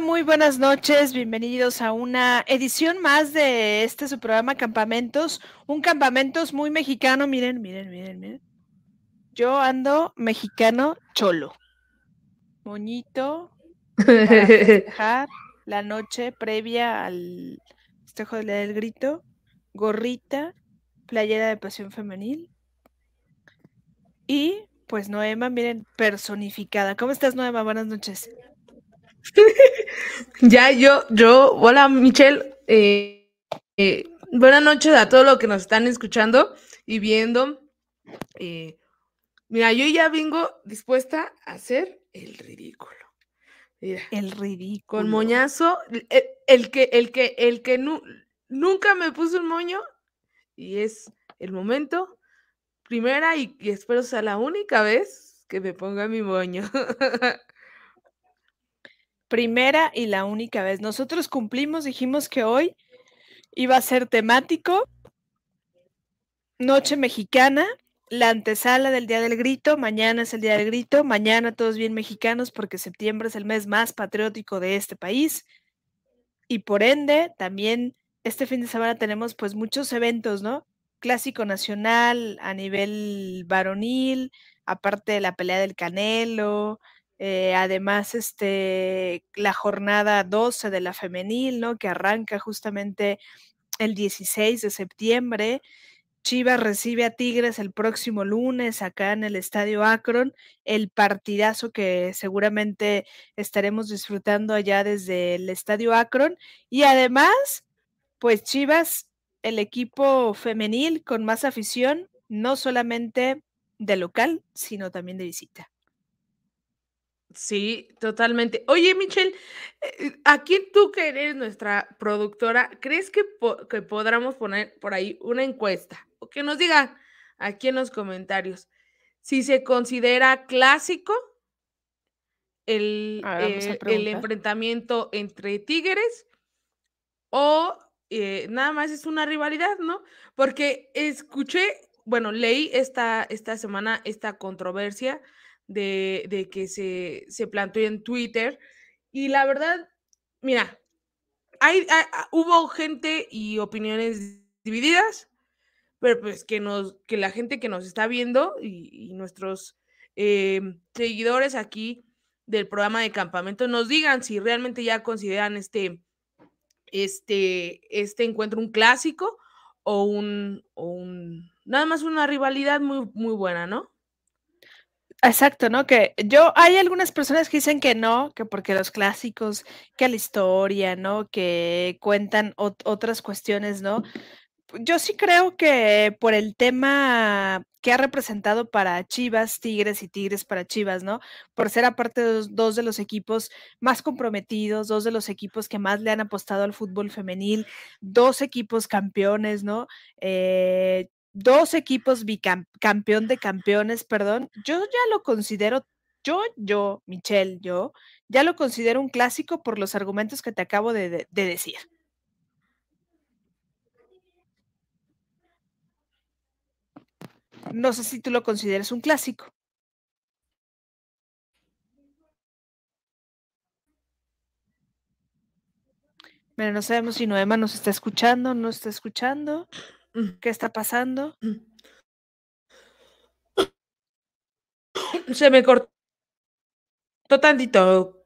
Muy buenas noches, bienvenidos a una edición más de este su programa Campamentos, un campamentos muy mexicano, miren, miren, miren, miren. Yo ando mexicano cholo, moñito, para la noche previa al festejo del grito, gorrita, playera de pasión femenil y pues Noema, miren, personificada. ¿Cómo estás, Noema? Buenas noches. ya, yo, yo, hola Michelle, eh, eh, buenas noches a todos los que nos están escuchando y viendo. Eh, mira, yo ya vengo dispuesta a hacer el ridículo. el ridículo. Con moñazo, el, que, el que, el que nunca me puso un moño y es el momento, primera y, y espero sea la única vez que me ponga mi moño. primera y la única vez. Nosotros cumplimos, dijimos que hoy iba a ser temático, Noche Mexicana, la antesala del Día del Grito, mañana es el Día del Grito, mañana todos bien mexicanos porque septiembre es el mes más patriótico de este país y por ende también este fin de semana tenemos pues muchos eventos, ¿no? Clásico nacional a nivel varonil, aparte de la pelea del Canelo, eh, además, este, la jornada 12 de la femenil, ¿no? Que arranca justamente el 16 de septiembre. Chivas recibe a Tigres el próximo lunes acá en el Estadio Akron, el partidazo que seguramente estaremos disfrutando allá desde el Estadio Akron. Y además, pues Chivas, el equipo femenil con más afición, no solamente de local, sino también de visita. Sí, totalmente. Oye, Michelle, eh, ¿a quién tú que eres nuestra productora, crees que, que podamos poner por ahí una encuesta o que nos diga aquí en los comentarios si se considera clásico el, eh, el enfrentamiento entre tigres o eh, nada más es una rivalidad, ¿no? Porque escuché, bueno, leí esta, esta semana esta controversia de, que se, se planteó en Twitter. Y la verdad, mira, hay, ah, hubo gente y opiniones divididas, pero pues que, nos, que la gente que nos está viendo y, nuestros eh, seguidores aquí del programa de campamento nos digan si realmente ya consideran este, este, este encuentro un clásico o un, o un, nada más una rivalidad muy, muy buena, ¿no? Exacto, ¿no? Que yo, hay algunas personas que dicen que no, que porque los clásicos, que la historia, ¿no? Que cuentan otras cuestiones, ¿no? Yo sí creo que por el tema que ha representado para Chivas, Tigres y Tigres para Chivas, ¿no? Por ser aparte de dos de los equipos más comprometidos, dos de los equipos que más le han apostado al fútbol femenil, dos equipos campeones, ¿no? Eh, dos equipos bicampeón de campeones, perdón, yo ya lo considero, yo, yo, Michelle, yo, ya lo considero un clásico por los argumentos que te acabo de, decir. No sé si tú lo consideras un clásico. Mira, no sabemos si Noema nos está escuchando, no está escuchando. Mm. ¿Qué está pasando? Mm. Se me cortó tantito.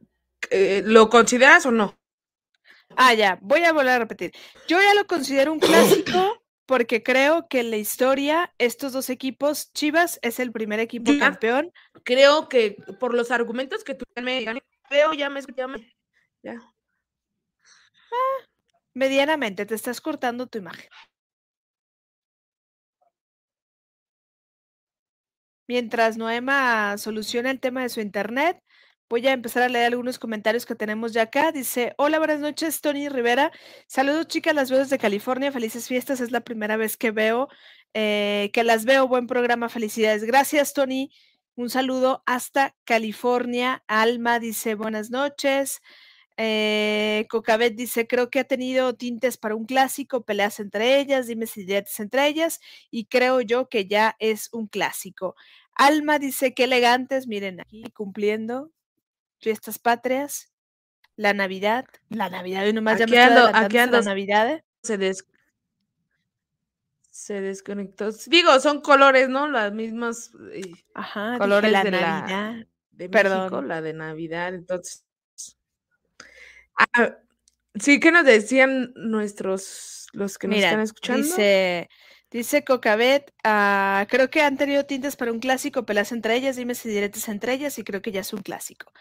Eh, ¿Lo consideras o no? Ah, ya, voy a volver a repetir. Yo ya lo considero un clásico porque creo que en la historia estos dos equipos, Chivas es el primer equipo campeón. Creo que por los argumentos que tú me veo, ya me ya. Ah, medianamente, te estás cortando tu imagen. Mientras Noema soluciona el tema de su internet, voy a empezar a leer algunos comentarios que tenemos ya acá. Dice, hola, buenas noches, Tony Rivera. Saludos, chicas, las veo desde California. Felices fiestas. Es la primera vez que veo, eh, que las veo. Buen programa. Felicidades. Gracias, Tony. Un saludo hasta California. Alma dice, buenas noches. Eh, Cocabet dice, creo que ha tenido tintes para un clásico, peleas entre ellas, dime si entre ellas, y creo yo que ya es un clásico. Alma dice, qué elegantes, miren aquí cumpliendo fiestas patrias. la Navidad, la Navidad, y nomás aquí ya ando, aquí ando, la Navidad. Se, des... se desconectó. Digo, son colores, ¿no? Las mismas eh, Ajá, colores la de Navidad. La, de Perdón. México, la de Navidad, entonces. Ah, sí, ¿qué nos decían nuestros, los que nos están escuchando? Dice, dice Cocabet, ah, creo que han tenido tintes para un clásico, pelas entre ellas, dime si diretes entre ellas, y creo que ya es un clásico.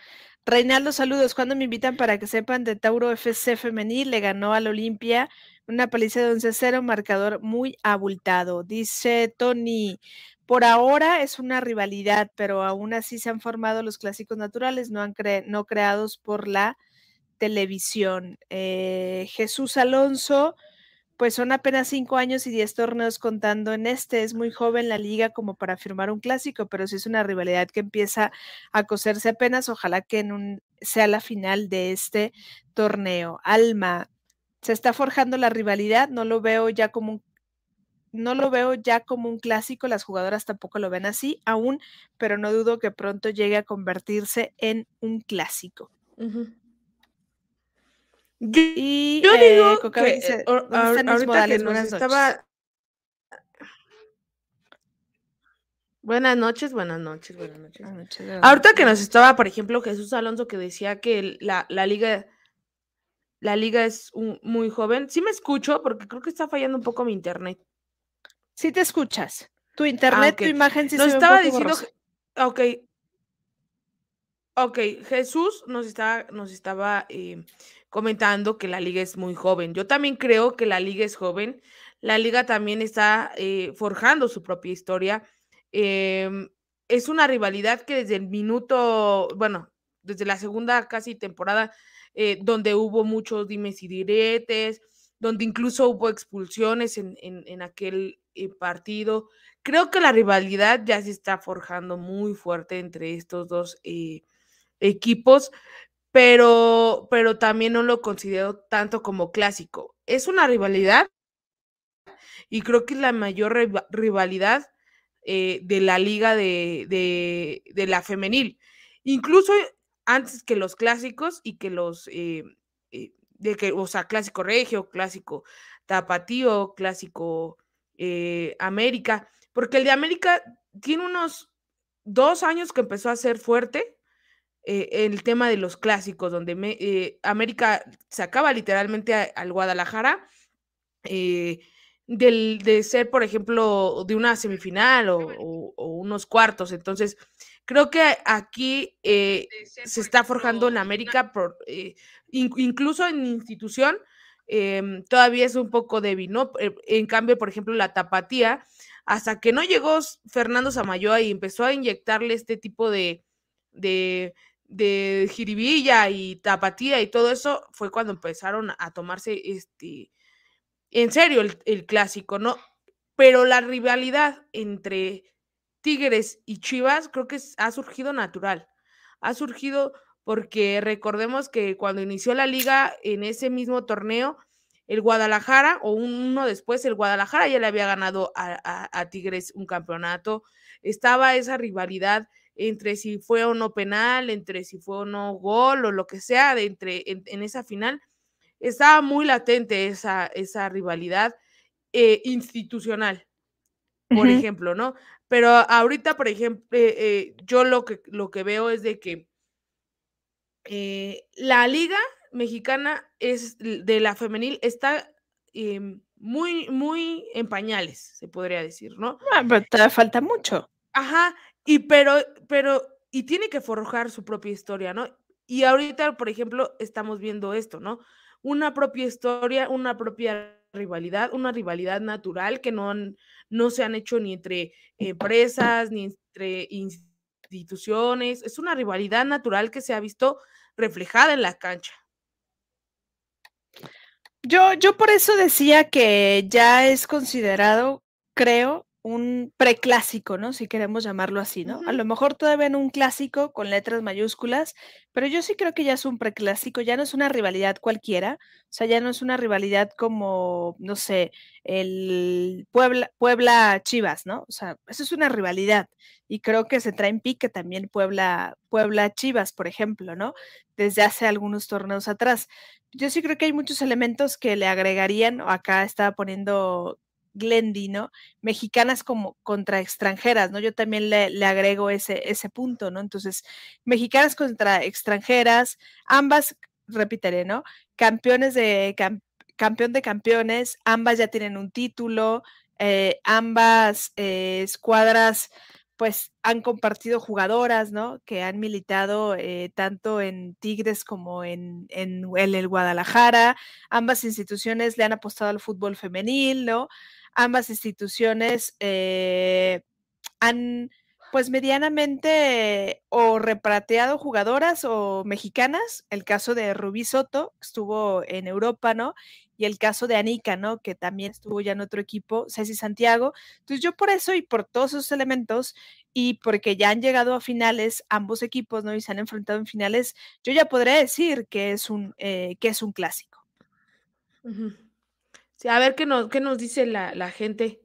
Reinaldo, saludos. ¿Cuándo me invitan para que sepan de Tauro FC femenil? Le ganó al Olimpia una paliza de 11-0, marcador muy abultado. Dice Tony, por ahora es una rivalidad, pero aún así se han formado los clásicos naturales, no, han no creados por la televisión. Eh, Jesús Alonso, pues son apenas cinco años y diez torneos contando en este. Es muy joven la liga como para firmar un clásico, pero sí es una rivalidad que empieza a coserse apenas. Ojalá que en un, sea la final de este torneo. Alma, se está forjando la rivalidad, no lo veo ya como un no lo veo ya como un clásico, las jugadoras tampoco lo ven así aún, pero no dudo que pronto llegue a convertirse en un clásico. Yo, y, yo eh, digo que dice, ahorita que nos estaba... Buenas noches, buenas noches, buenas noches. Buenas noches ahorita que nos estaba, por ejemplo, Jesús Alonso que decía que la, la liga la liga es un, muy joven. Sí me escucho porque creo que está fallando un poco mi internet. Sí te escuchas. Tu ah, internet, tu imagen sí nos estaba diciendo, ok, ok, Jesús nos estaba, nos estaba eh, comentando que la liga es muy joven. Yo también creo que la liga es joven. La liga también está eh, forjando su propia historia. Em, es una rivalidad que desde el minuto, bueno, desde la segunda casi temporada, eh, donde hubo muchos dimes y diretes, donde incluso hubo expulsiones en, en, aquel eh, partido. Creo que la rivalidad ya se está forjando muy fuerte entre estos dos equipos, pero, pero también no lo considero tanto como clásico. Es una rivalidad y creo que es la mayor rivalidad eh, de la liga de, de, la femenil. Incluso antes que los clásicos y que los, eh, eh, de que, o sea, clásico regio, clásico tapatío, clásico América, porque el de América tiene unos dos años que empezó a ser fuerte eh, el tema de los clásicos, donde eh, América sacaba literalmente al Guadalajara eh, del, de ser, por ejemplo, de una semifinal o, unos cuartos. Entonces, creo que aquí se está forjando en América, por, incluso en institución, em, todavía es un poco débil, ¿no? En cambio, por ejemplo, la tapatía, hasta que no llegó Fernando Samayoa y empezó a inyectarle este tipo de, de de jiribilla y tapatía y todo eso fue cuando empezaron a tomarse este en serio el, clásico, ¿no? Pero la rivalidad entre Tigres y Chivas creo que ha surgido natural. Ha surgido porque recordemos que cuando inició la liga en ese mismo torneo, el Guadalajara, o uno después, el Guadalajara ya le había ganado a Tigres un campeonato. Estaba esa rivalidad entre si fue o no penal, entre si fue o no gol o lo que sea, de entre, en, esa final, estaba muy latente esa, esa rivalidad eh, institucional, por ejemplo, ¿no? Pero ahorita, por ejemplo, eh, eh, yo lo que, lo que veo es de que la liga mexicana es de la femenil está em, muy, muy en pañales, se podría decir, ¿no? Ah, pero te falta mucho. Ajá, y pero, pero, y tiene que forjar su propia historia, ¿no? Y ahorita, por ejemplo, estamos viendo esto, ¿no? Una propia historia, una propia rivalidad, una rivalidad natural que no, no se han hecho ni entre empresas, ni entre instituciones. Es una rivalidad natural que se ha visto reflejada en la cancha. Yo, yo por eso decía que ya es considerado, creo, un preclásico, ¿no? Si queremos llamarlo así, ¿no? A lo mejor todavía en un clásico con letras mayúsculas, pero yo sí creo que ya es un preclásico, ya no es una rivalidad cualquiera, o sea, ya no es una rivalidad como, no sé, el Puebla, Puebla Chivas, ¿no? O sea, eso es una rivalidad y creo que se trae en pique también Puebla, Puebla Chivas, por ejemplo, ¿no? Desde hace algunos torneos atrás. Yo sí creo que hay muchos elementos que le agregarían, acá estaba poniendo Glendy, ¿no? Mexicanas como contra extranjeras, ¿no? Yo también le, agrego ese, ese punto, ¿no? Entonces, mexicanas contra extranjeras, ambas, repetiré, ¿no? Campeones de, campeón de campeones, ambas ya tienen un título, eh, ambas eh, escuadras pues han compartido jugadoras, ¿no? Que han militado eh, tanto en Tigres como en, en, el Guadalajara. Ambas instituciones le han apostado al fútbol femenil, ¿no? Ambas instituciones eh, han pues medianamente o reprateado jugadoras o mexicanas, el caso de Rubí Soto, que estuvo en Europa, ¿no? Y el caso de Anika, ¿no? Que también estuvo ya en otro equipo, Ceci Santiago. Entonces yo por eso y por todos esos elementos y porque ya han llegado a finales ambos equipos, ¿no? Y se han enfrentado en finales, yo ya podré decir que es un, eh, que es un clásico a ver qué nos, qué nos dice la, gente.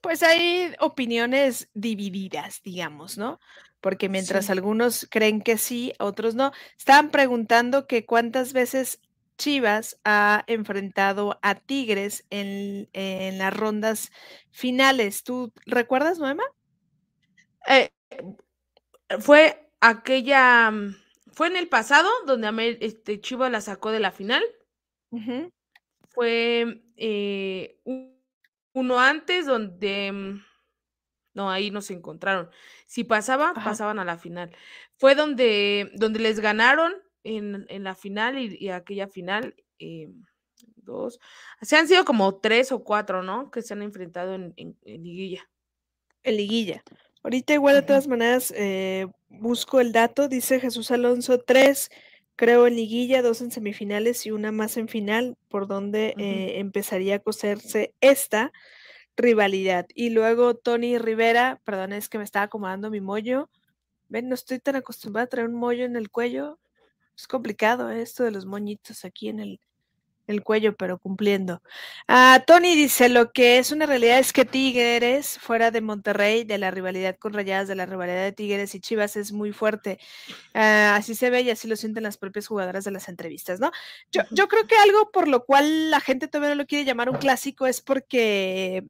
Pues hay opiniones divididas, digamos, ¿no? Porque mientras algunos creen que sí, otros no. Estaban preguntando que cuántas veces Chivas ha enfrentado a Tigres en, las rondas finales. ¿Tú recuerdas, Noema? Eh, fue aquella, mm, fue en el pasado donde este, Chivas la sacó de la final fue eh, uno antes donde... Mm, no, ahí no se encontraron. Si pasaba, pasaban a la final. Fue donde, donde les ganaron en, la final y, aquella final. Eh, dos. Se han sido como tres o cuatro, ¿no? Que se han enfrentado en, liguilla. En liguilla. Ahorita igual de todas maneras eh, busco el dato, dice Jesús Alonso, tres creo en liguilla, dos en semifinales y una más en final, por donde eh, empezaría a coserse esta rivalidad. Y luego Tony Rivera, perdón, es que me estaba acomodando mi mollo. Ven, no estoy tan acostumbrada a traer un mollo en el cuello. Es complicado ¿eh? esto de los moñitos aquí en el, el cuello, pero cumpliendo. Ah, Tony dice, lo que es una realidad es que Tigres, fuera de Monterrey, de la rivalidad con Rayadas, de la rivalidad de Tigres y Chivas, es muy fuerte. Ah, así se ve y así lo sienten las propias jugadoras de las entrevistas, ¿no? Yo, yo creo que algo por lo cual la gente todavía no lo quiere llamar un clásico es porque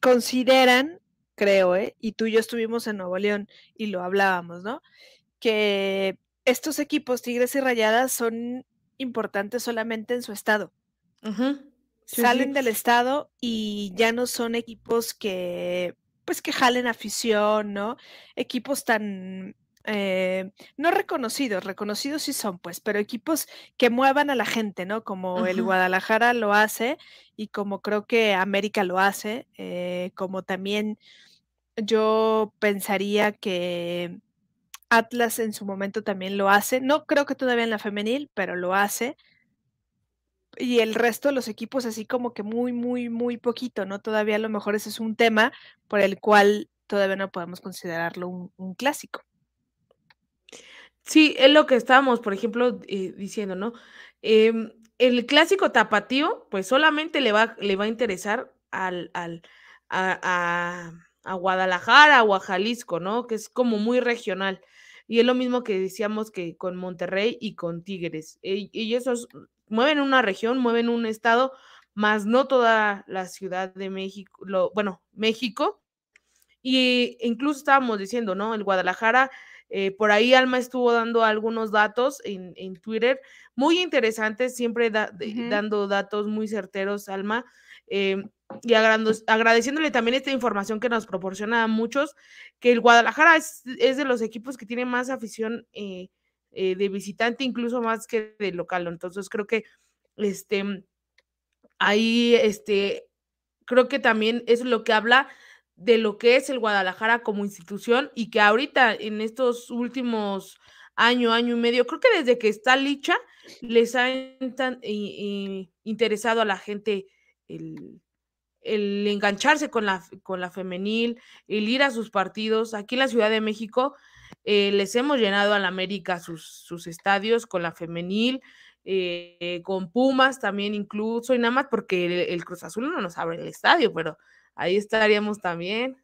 consideran, creo, ¿eh? y tú y yo estuvimos en Nuevo León y lo hablábamos, ¿no? Que estos equipos, Tigres y Rayadas, son importantes solamente en su estado. Salen del estado y ya no son equipos que, pues, que jalen afición, ¿no? Equipos tan, eh, no reconocidos, reconocidos sí son, pues, pero equipos que muevan a la gente, ¿no? Como el Guadalajara lo hace y como creo que América lo hace, eh, como también yo pensaría que Atlas en su momento también lo hace. No creo que todavía en la femenil, pero lo hace. Y el resto de los equipos así como que muy, muy, muy poquito, ¿no? Todavía a lo mejor ese es un tema por el cual todavía no podemos considerarlo un, clásico. Sí, es lo que estábamos, por ejemplo, eh, diciendo, ¿no? Em, el clásico tapatío, pues solamente le va, le va a interesar al, al a, a, Guadalajara o a Jalisco, ¿no? Que es como muy regional. Y es lo mismo que decíamos que con Monterrey y con Tigres. Y ellos mueven una región, mueven un estado, más no toda la Ciudad de México, lo, bueno, México. Y incluso estábamos diciendo, ¿no? El Guadalajara, eh, por ahí Alma estuvo dando algunos datos en, Twitter, muy interesantes, siempre dando datos muy certeros, Alma. Em, y agradeciéndole también esta información que nos proporciona a muchos, que el Guadalajara es, de los equipos que tiene más afición eh, eh, de visitante, incluso más que de local. Entonces creo que este, ahí este, creo que también es lo que habla de lo que es el Guadalajara como institución y que ahorita en estos últimos año, año y medio, creo que desde que está Licha, les ha interesado a la gente el, el engancharse con la, con la femenil, el ir a sus partidos. Aquí en la Ciudad de México eh, les hemos llenado a la América sus, sus estadios con la femenil, eh, con Pumas también incluso, y nada más porque el, Cruz Azul no nos abre el estadio, pero ahí estaríamos también.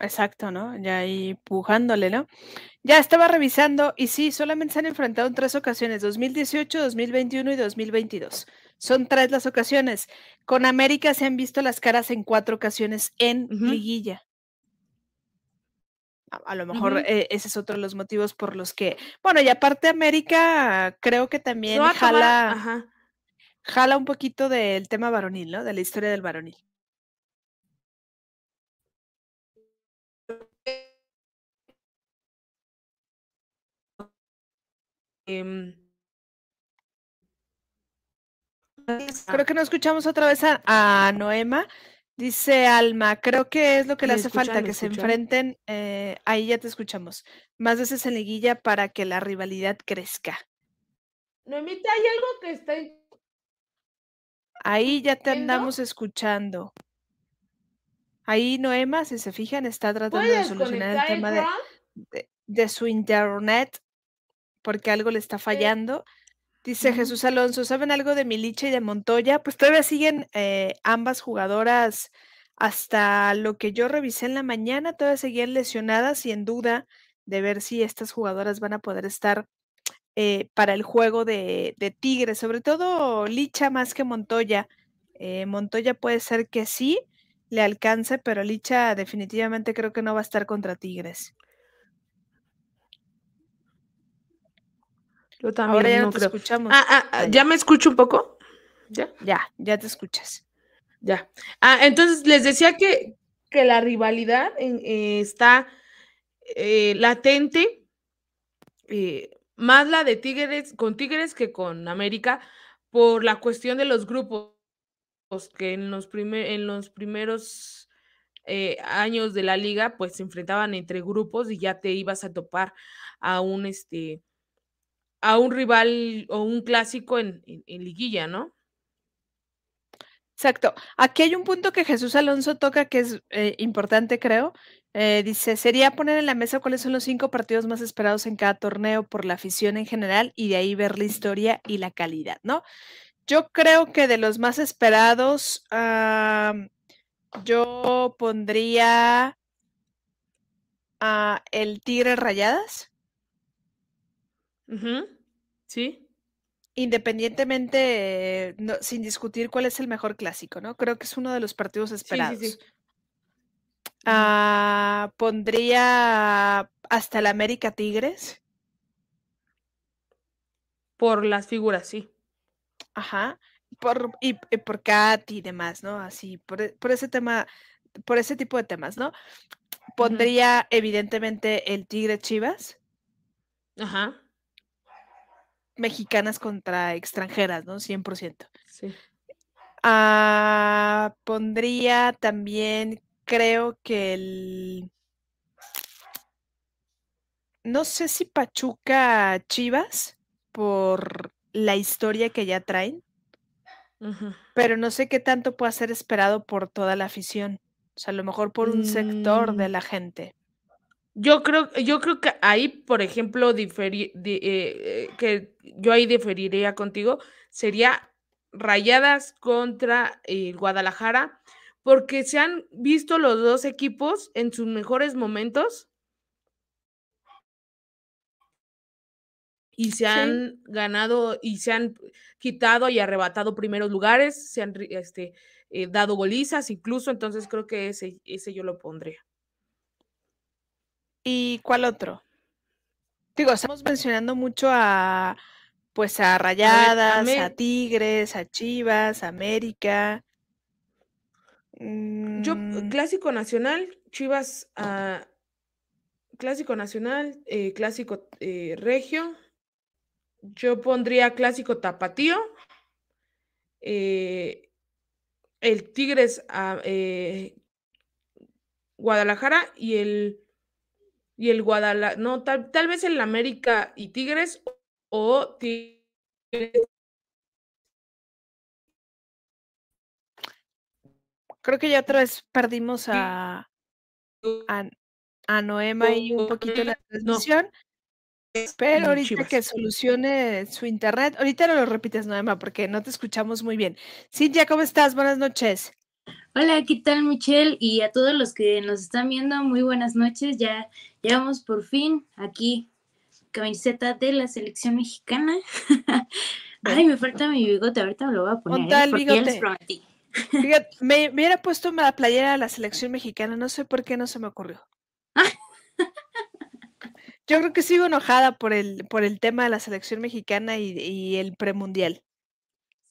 Exacto, ¿no? Ya ahí pujándole, ¿no? Ya estaba revisando y sí, solamente se han enfrentado en tres ocasiones, 2018, 2021 y 2022. Son tres las ocasiones. Con América se han visto las caras en cuatro ocasiones en liguilla. A, lo mejor eh, ese es otro de los motivos por los que, bueno, y aparte América creo que también jala, jala un poquito del tema varonil, ¿no? De la historia del varonil. Em, Creo que no escuchamos otra vez a, Noema. Dice Alma, creo que es lo que le hace falta, que se enfrenten, eh, ahí ya te escuchamos, más veces en liguilla para que la rivalidad crezca. Noemita, hay algo que está... Ahí ya te andamos escuchando. Ahí Noema, si se fijan, está tratando de solucionar el tema de, de, su internet porque algo le está fallando. Dice Jesús Alonso, ¿saben algo de Milicha y de Montoya? Pues todavía siguen eh, ambas jugadoras hasta lo que yo revisé en la mañana, todavía seguían lesionadas y en duda de ver si estas jugadoras van a poder estar eh, para el juego de, de Tigres, sobre todo Licha más que Montoya. Eh, Montoya puede ser que sí le alcance, pero Licha definitivamente creo que no va a estar contra Tigres. Yo también Ahora ya no, te escuchamos. Ah, ah, ah ¿ya me escucho un poco? ¿Ya? Ya, ya te escuchas. Ya. Ah, entonces les decía que, que la rivalidad eh, está eh, latente, eh, más la de Tigres, con Tigres que con América, por la cuestión de los grupos que en los, en los primeros años de la liga, pues se enfrentaban entre grupos y ya te ibas a topar a un este a un rival o un clásico en, liguilla, ¿no? Exacto. Aquí hay un punto que Jesús Alonso toca que es eh, importante, creo. Eh, dice, sería poner en la mesa cuáles son los cinco partidos más esperados en cada torneo por la afición en general y de ahí ver la historia y la calidad, ¿no? Yo creo que de los más esperados, yo pondría a el Tigre Rayadas. Sí. Independientemente, sin discutir cuál es el mejor clásico, ¿no? Creo que es uno de los partidos esperados. Ah, pondría hasta el América Tigres. Por las figuras, sí. Ajá. Por, y, por Kat y demás, ¿no? Así, por, e, por, ese tema, por ese tipo de temas, ¿no? Pondría, evidentemente, el Tigre Chivas. Ajá mexicanas contra extranjeras, ¿no? 100%. Sí. Ah, pondría también, creo que el... No sé si Pachuca Chivas, por la historia que ya traen, pero no sé qué tanto puede ser esperado por toda la afición. O sea, a lo mejor por un sector de mm. la gente. Yo creo, yo creo que ahí, por ejemplo, eh, eh, que yo ahí diferiría contigo, sería Rayadas contra el Guadalajara, porque se han visto los dos equipos en sus mejores momentos y se han ganado y se han quitado y arrebatado primeros lugares, se han este, eh, dado golizas incluso, entonces creo que ese, ese yo lo pondría. ¿Y cuál otro? Digo, estamos mencionando mucho a pues a Rayadas, a, Tigres, a Chivas, a América. Yo, mm. clásico nacional, Chivas, a clásico nacional, eh, clásico eh, regio. Yo pondría clásico tapatío. Eh, el Tigres a Guadalajara y el y el Guadalajara, no, tal, vez el América y Tigres o Tigres. Creo que ya otra vez perdimos a, a, Noema y un poquito la transmisión. Pero ahorita que solucione su internet, ahorita no lo repites, Noema, porque no te escuchamos muy bien. Cintia, ¿cómo estás? Buenas noches. Hola, ¿qué tal, Michelle? Y a todos los que nos están viendo, muy buenas noches. Ya llegamos por fin aquí, camiseta de la selección mexicana. Ay, me falta mi bigote, ahorita me lo voy a poner. ¿eh? bigote? me, me, hubiera puesto la playera de la selección mexicana, no sé por qué no se me ocurrió. Yo creo que sigo enojada por el, por el tema de la selección mexicana y, y el premundial.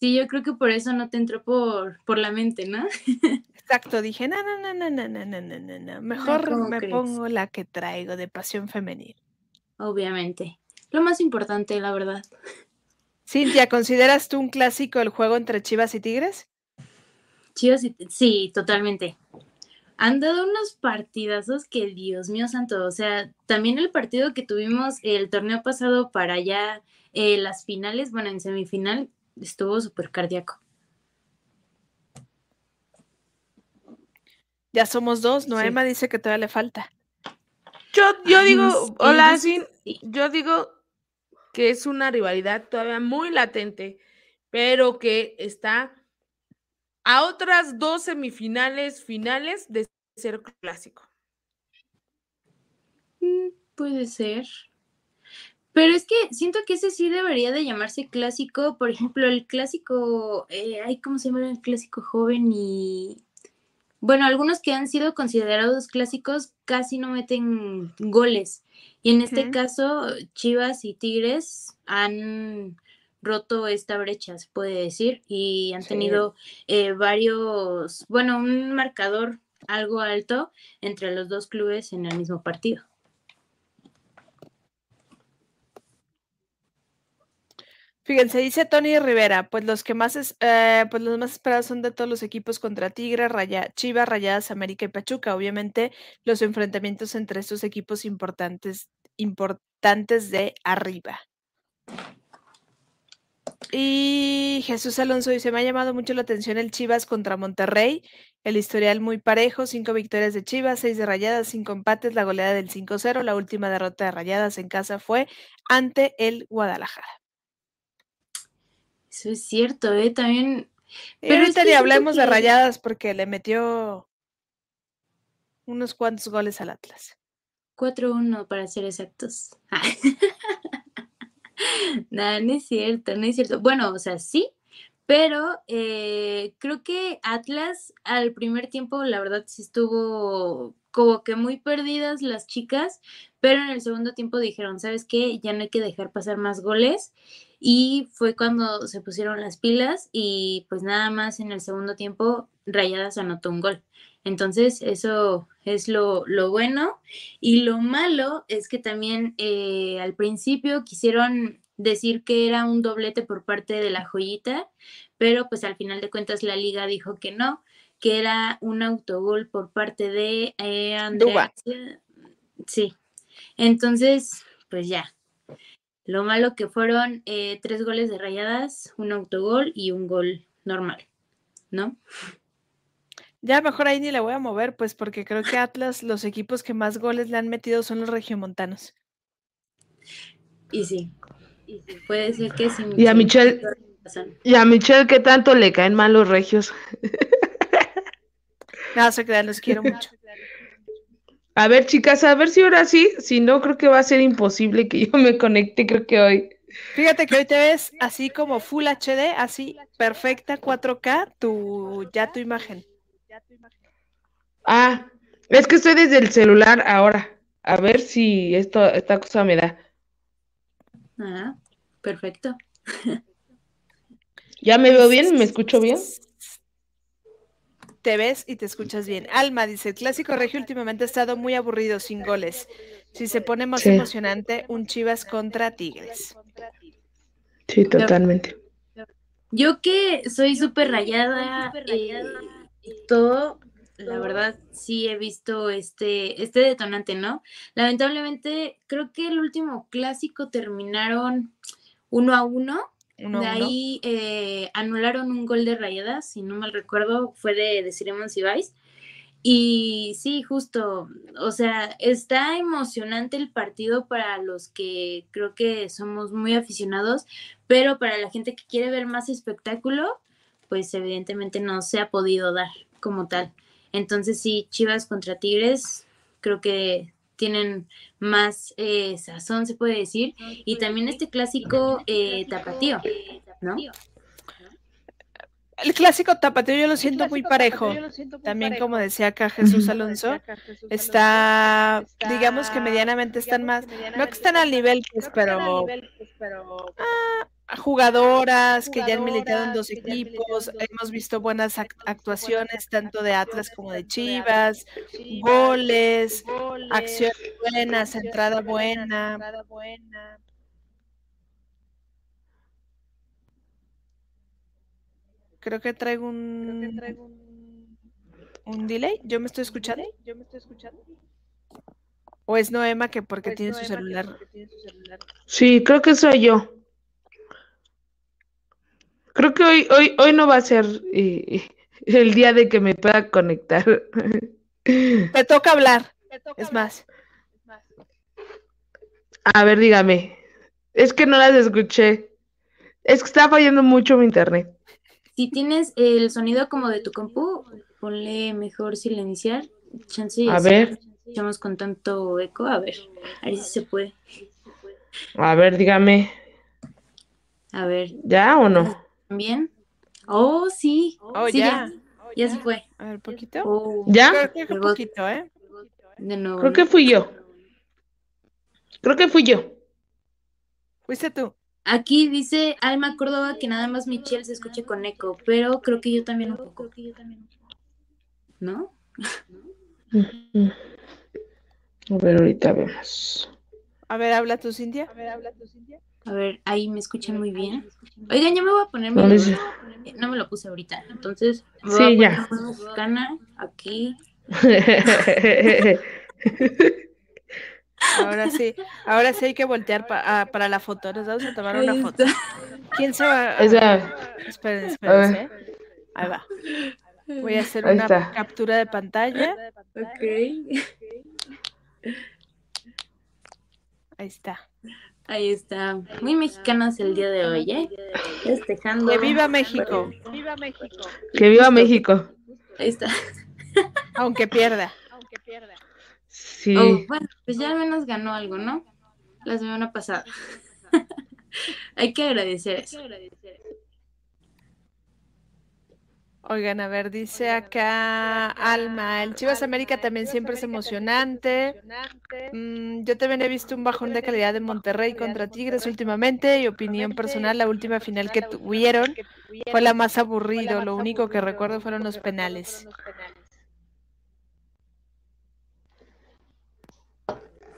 Sí, yo creo que por eso no te entró por, por la mente, ¿no? Exacto, dije, no, no, no, no, no, no, no, no, no, mejor me pongo la que traigo de pasión femenil. Obviamente. Lo más importante, la verdad. Cintia, ¿consideras tú un clásico el juego entre Chivas y Tigres? Chivas y sí, totalmente han dado unos partidazos que Dios mío santo, o sea, también el partido que tuvimos el torneo pasado para ya eh, las finales, bueno, en semifinal, estuvo súper cardíaco. Ya somos dos, Noema dice que todavía le falta. Yo, yo digo, hola, sí, yo digo que es una rivalidad todavía muy latente, pero que está a otras dos semifinales finales de ser clásico. Mm, puede ser. Pero es que siento que ese sí debería de llamarse clásico. Por ejemplo, el clásico, eh, ay, ¿cómo se llama el clásico joven? Y bueno, algunos que han sido considerados clásicos casi no meten goles. Y en este caso, Chivas y Tigres han roto esta brecha, se puede decir, y han tenido eh, varios, bueno, un marcador algo alto entre los dos clubes en el mismo partido. Fíjense, dice Tony Rivera, pues los que más eh, pues los más esperados son de todos los equipos contra Tigre, Raya, Chivas, Rayadas, América y Pachuca. Obviamente, los enfrentamientos entre estos equipos importantes, importantes de arriba. Y Jesús Alonso dice, me ha llamado mucho la atención el Chivas contra Monterrey, el historial muy parejo, cinco victorias de Chivas, seis de Rayadas, cinco empates, la goleada del 5-0, la última derrota de Rayadas en casa fue ante el Guadalajara. Eso es cierto, ¿eh? También... Pero ahorita hablemos de Rayadas porque le metió unos cuantos goles al Atlas. 4-1 para ser exactos. no, no es cierto, no es cierto. Bueno, o sea, sí, pero eh, creo que Atlas al primer tiempo, la verdad, sí estuvo como que muy perdidas las chicas, pero en el segundo tiempo dijeron, ¿sabes qué? Ya no hay que dejar pasar más goles. Y fue cuando se pusieron las pilas y pues nada más en el segundo tiempo Rayadas anotó un gol. Entonces, eso es lo, bueno. Y lo malo es que también eh, al principio quisieron decir que era un doblete por parte de la joyita, pero pues al final de cuentas la liga dijo que no, que era un autogol por parte de eh, Andrea. Sí. Entonces, pues ya. Lo malo que fueron eh, tres goles de rayadas, un autogol y un gol normal, ¿no? Ya mejor ahí ni la voy a mover, pues porque creo que Atlas, los equipos que más goles le han metido son los regiomontanos. Y sí, puede ser que sí. Y a Michelle, y a Michelle, ¿qué tanto le caen mal los regios? no, se crean, los quiero mucho. A ver, chicas, a ver si ahora sí, si no, creo que va a ser imposible que yo me conecte, creo que hoy. Fíjate que hoy te ves así como Full HD, así perfecta 4K, tu, ya tu imagen. Ah, es que estoy desde el celular ahora. A ver si esto, esta cosa me da. Ah, perfecto. ¿Ya me veo bien? ¿Me escucho bien? Te ves y te escuchas bien. Alma dice, el clásico regio últimamente ha estado muy aburrido, sin goles. Si se pone más emocionante, un Chivas contra Tigres. Sí, totalmente. Yo que soy súper rayada, eh, y todo, la verdad sí he visto este, este detonante, ¿no? Lamentablemente, creo que el último clásico terminaron uno a uno de ahí eh, anularon un gol de Rayadas, si no mal recuerdo, fue de, de Sibais. Y sí, justo, o sea, está emocionante el partido para los que creo que somos muy aficionados, pero para la gente que quiere ver más espectáculo, pues evidentemente no se ha podido dar como tal. Entonces sí, Chivas contra Tigres, creo que tienen más eh, sazón, se puede decir. Y también este clásico eh, tapatío, ¿no? El clásico tapatío yo lo siento muy parejo. También, como decía acá Jesús Alonso, está, digamos que medianamente están más, no que están al nivel, pues, pero ah, jugadoras que ya han militado en dos equipos, hemos visto buenas actuaciones tanto de Atlas como de Chivas, goles, acciones buenas, entrada buena. Creo que traigo un, un delay. ¿Yo me estoy escuchando? ¿Yo me estoy escuchando? ¿O es Noema que porque tiene su celular? Sí, creo que soy yo. Creo que hoy, hoy, hoy no va a ser eh, el día de que me pueda conectar. Te toca hablar. es más. A ver, dígame. Es que no las escuché. Es que está fallando mucho mi internet. Si tienes el sonido como de tu compu, ponle mejor silenciar. Chance a ver. Estamos con tanto eco. A ver, a ver si se puede. A ver, dígame. A ver. ¿Ya o no? ¿También? Oh, sí. Oh, ya. ya. se fue. A ver, poquito. Oh. ¿Ya? Creo que poquito, ¿eh? De nuevo. Creo que fui yo. Creo que fui yo. Fuiste tú. Aquí dice Alma Córdoba que nada más Michelle se escuche con eco, pero creo que yo también un poco. ¿No? A ver, ahorita vemos. A ver, habla tu Cintia. A ver, habla tu Cintia. A ver, ahí me escuchan muy bien. Oigan, ya me voy a poner mi... No me lo puse ahorita, entonces me sí, ya. mexicana aquí. Ahora sí, ahora sí hay que voltear ah, para la foto. Nos vamos a tomar una foto. ¿Quién se va? A... Esperen, esperen. ¿eh? Ahí va. Voy a hacer una captura de pantalla. Ok. Ahí está. Ahí está. Muy mexicanos el día de hoy, ¿eh? Festejando. Que viva México. viva México. Que viva México. Ahí está. Aunque pierda. Aunque pierda. Sí. Oh, bueno, pues ya al menos ganó algo, ¿no? La semana pasada. Hay que agradecer eso. Oigan, a ver, dice acá Alma, el Chivas América también siempre es emocionante. Mm, yo también he visto un bajón de calidad de Monterrey contra Tigres últimamente. Y opinión personal, la última final que tuvieron fue la más aburrido, lo único que recuerdo fueron los penales.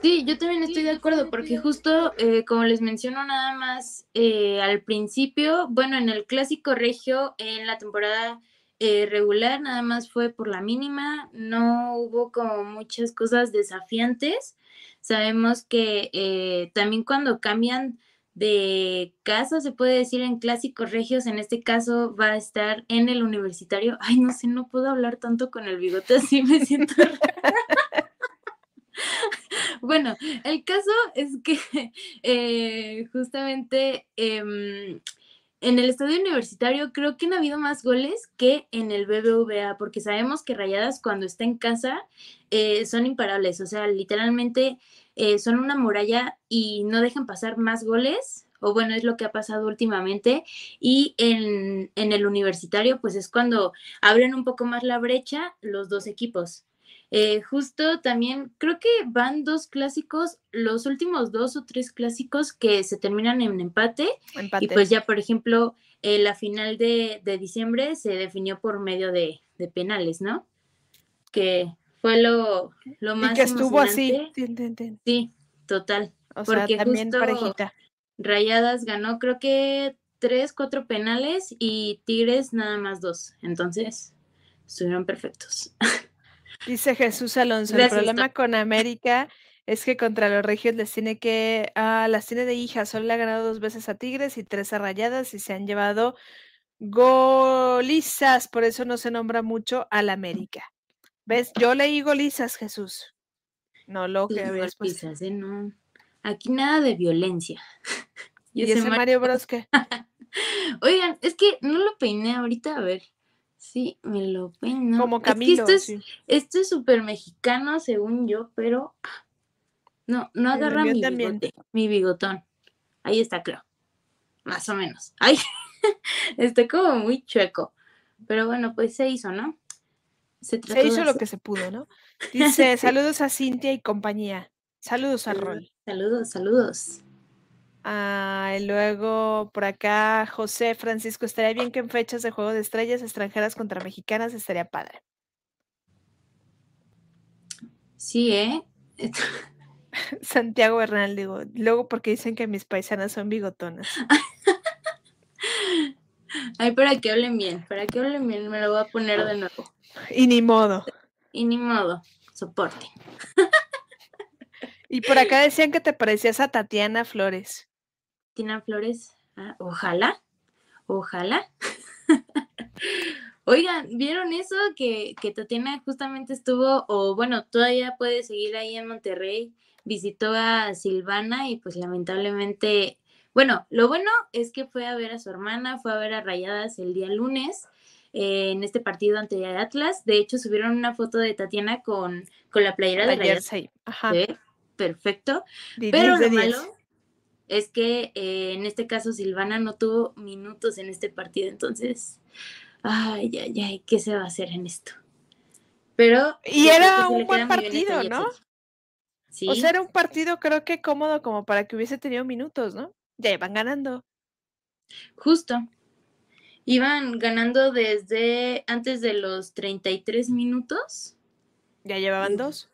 Sí, yo también estoy de acuerdo, porque justo eh, como les menciono nada más eh, al principio, bueno, en el clásico regio, en la temporada eh, regular, nada más fue por la mínima, no hubo como muchas cosas desafiantes. Sabemos que eh, también cuando cambian de casa, se puede decir en clásicos regios, en este caso va a estar en el universitario. Ay, no sé, no puedo hablar tanto con el bigote así, me siento... bueno, el caso es que eh, justamente em, en el estadio universitario creo que han habido más goles que en el BBVA, porque sabemos que Rayadas cuando está en casa eh, son imparables, o sea, literalmente eh, son una muralla y no dejan pasar más goles, o bueno, es lo que ha pasado últimamente, y en, en el universitario pues es cuando abren un poco más la brecha los dos equipos. Eh, justo también creo que van dos clásicos, los últimos dos o tres clásicos que se terminan en empate. Y pues ya, por ejemplo, eh, la final de, diciembre se definió por medio de, penales, ¿no? Que fue lo, lo más. Y que estuvo así. Sí, total. porque también parejita. Rayadas ganó, creo que tres, cuatro penales y Tigres nada más dos. Entonces, estuvieron perfectos. Dice Jesús Alonso, el problema con América es que contra los regios les tiene que, ah, las tiene de hija, solo le ha ganado dos veces a Tigres y tres a Rayadas y se han llevado golizas, por eso no se nombra mucho al América. ¿Ves? Yo leí golizas, Jesús. No lo que habías. ¿eh? No. Aquí nada de violencia. ¿Y ese Mario Bros qué? Oigan, es que no lo peiné ahorita, a ver. Sí, me lo peino. Como Camilo. esto es súper mexicano, según yo, pero no, no agarra mi bigote, mi bigotón. Ahí está, creo. Más o menos. Ay, está como muy chueco. Pero bueno, pues se hizo, ¿no? Se, hizo lo que se pudo, ¿no? Dice, saludos a Cintia y compañía. Saludos a Rol. Saludos, saludos. Ah, y luego por acá, José Francisco, estaría bien que en fechas de juego de estrellas extranjeras contra mexicanas estaría padre. Sí, ¿eh? Santiago Bernal, digo, luego porque dicen que mis paisanas son bigotonas. Ay, para que hablen bien, para que hablen bien, me lo voy a poner de nuevo. Y ni modo. Y ni modo, soporte. y por acá decían que te parecías a Tatiana Flores. Tatiana Flores, ah, ojalá, ojalá. Oigan, ¿vieron eso? Que, que Tatiana justamente estuvo, o bueno, todavía puede seguir ahí en Monterrey visitó a Silvana y pues lamentablemente, bueno, lo bueno es que fue a ver a su hermana, fue a ver a Rayadas el día lunes eh, en este partido ante Atlas. De hecho, subieron una foto de Tatiana con, con la playera de Rayadas. Ajá. Perfecto. Pero lo malo es que eh, en este caso Silvana no tuvo minutos en este partido, entonces, ay, ay, ay, ¿qué se va a hacer en esto? Pero... Y era un buen partido, ¿no? O sea, era un partido creo que cómodo como para que hubiese tenido minutos, ¿no? Ya iban ganando. Justo. Iban ganando desde antes de los 33 minutos. Ya llevaban dos.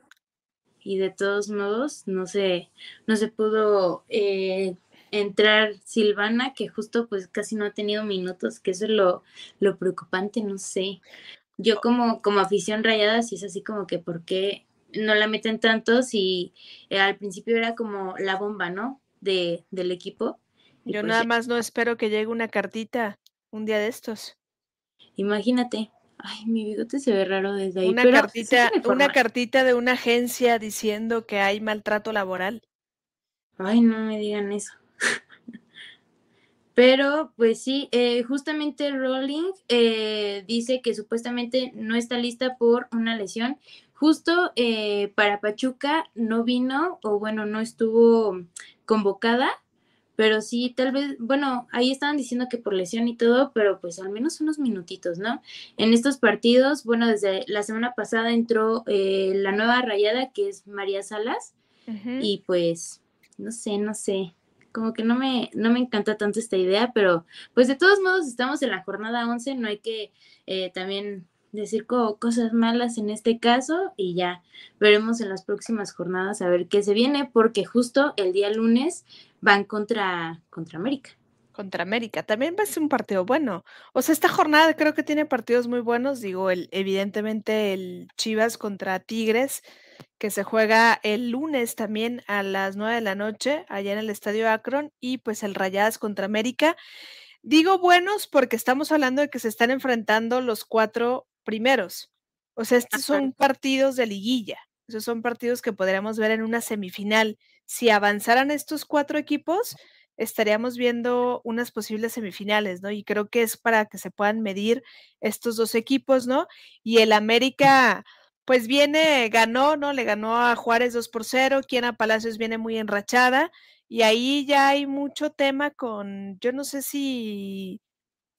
Y de todos modos, no se, no se pudo eh, entrar Silvana, que justo pues casi no ha tenido minutos, que eso es lo, lo preocupante, no sé. Yo como, como afición rayada, sí es así como que, ¿por qué no la meten tanto si eh, al principio era como la bomba, ¿no? De, del equipo. Yo pues nada más no espero que llegue una cartita un día de estos. Imagínate. Ay, mi bigote se ve raro desde ahí. Una, cartita, una cartita de una agencia diciendo que hay maltrato laboral. Ay, no me digan eso. Pero, pues sí, eh, justamente Rowling eh, dice que supuestamente no está lista por una lesión Justo eh, para Pachuca no vino o bueno, no estuvo convocada, pero sí, tal vez, bueno, ahí estaban diciendo que por lesión y todo, pero pues al menos unos minutitos, ¿no? En estos partidos, bueno, desde la semana pasada entró eh, la nueva rayada que es María Salas y pues, no sé, no sé, como que no me, no me encanta tanto esta idea, pero pues de todos modos estamos en la jornada 11, no hay que eh, también decir cosas malas en este caso y ya veremos en las próximas jornadas a ver qué se viene porque justo el día lunes van contra, contra América. Contra América. También va a ser un partido bueno. O sea, esta jornada creo que tiene partidos muy buenos. Digo, el, evidentemente el Chivas contra Tigres, que se juega el lunes también a las nueve de la noche, allá en el Estadio Akron, y pues el Rayadas contra América. Digo buenos porque estamos hablando de que se están enfrentando los cuatro primeros. O sea, estos son partidos de liguilla. Esos son partidos que podríamos ver en una semifinal. Si avanzaran estos cuatro equipos, estaríamos viendo unas posibles semifinales, ¿no? Y creo que es para que se puedan medir estos dos equipos, ¿no? Y el América, pues viene, ganó, ¿no? Le ganó a Juárez 2 por 0, a Palacios viene muy enrachada, y ahí ya hay mucho tema con, yo no sé si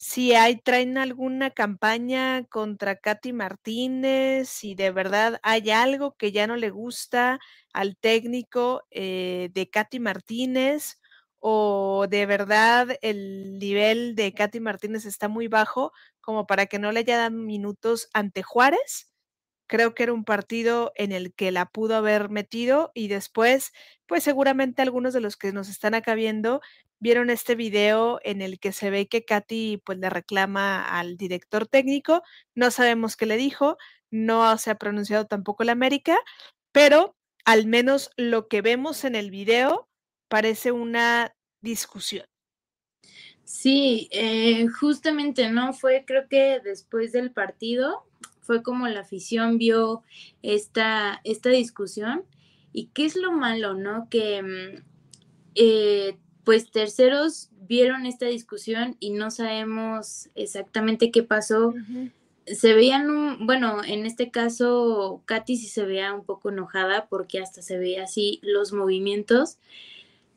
si hay, traen alguna campaña contra Katy Martínez, si de verdad hay algo que ya no le gusta al técnico eh, de Katy Martínez o de verdad el nivel de Katy Martínez está muy bajo como para que no le haya dado minutos ante Juárez. Creo que era un partido en el que la pudo haber metido y después, pues seguramente algunos de los que nos están acá viendo vieron este video en el que se ve que Katy pues le reclama al director técnico, no sabemos qué le dijo, no se ha pronunciado tampoco la América, pero al menos lo que vemos en el video parece una discusión. Sí, eh, justamente, ¿no? Fue creo que después del partido, fue como la afición vio esta, esta discusión. ¿Y qué es lo malo, no? Que mm, eh, pues terceros vieron esta discusión y no sabemos exactamente qué pasó. Se veían, bueno, en este caso, Katy sí se veía un poco enojada porque hasta se veía así los movimientos,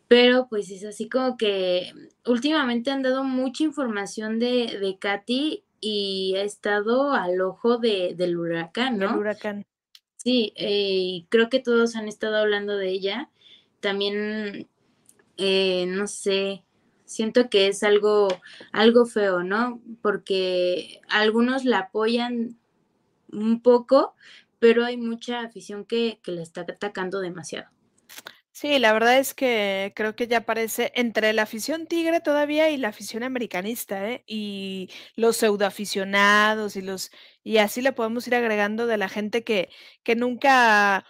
pero pues es así como que últimamente han dado mucha información de, de Katy y ha estado al ojo de, del huracán, ¿no? Del huracán. Sí, eh, creo que todos han estado hablando de ella. También, eh, no sé, siento que es algo, algo feo, ¿no? Porque algunos la apoyan un poco, pero hay mucha afición que, que la está atacando demasiado. Sí, la verdad es que creo que ya aparece entre la afición tigre todavía y la afición americanista, ¿eh? Y los pseudoaficionados y los y así le podemos ir agregando de la gente que, que nunca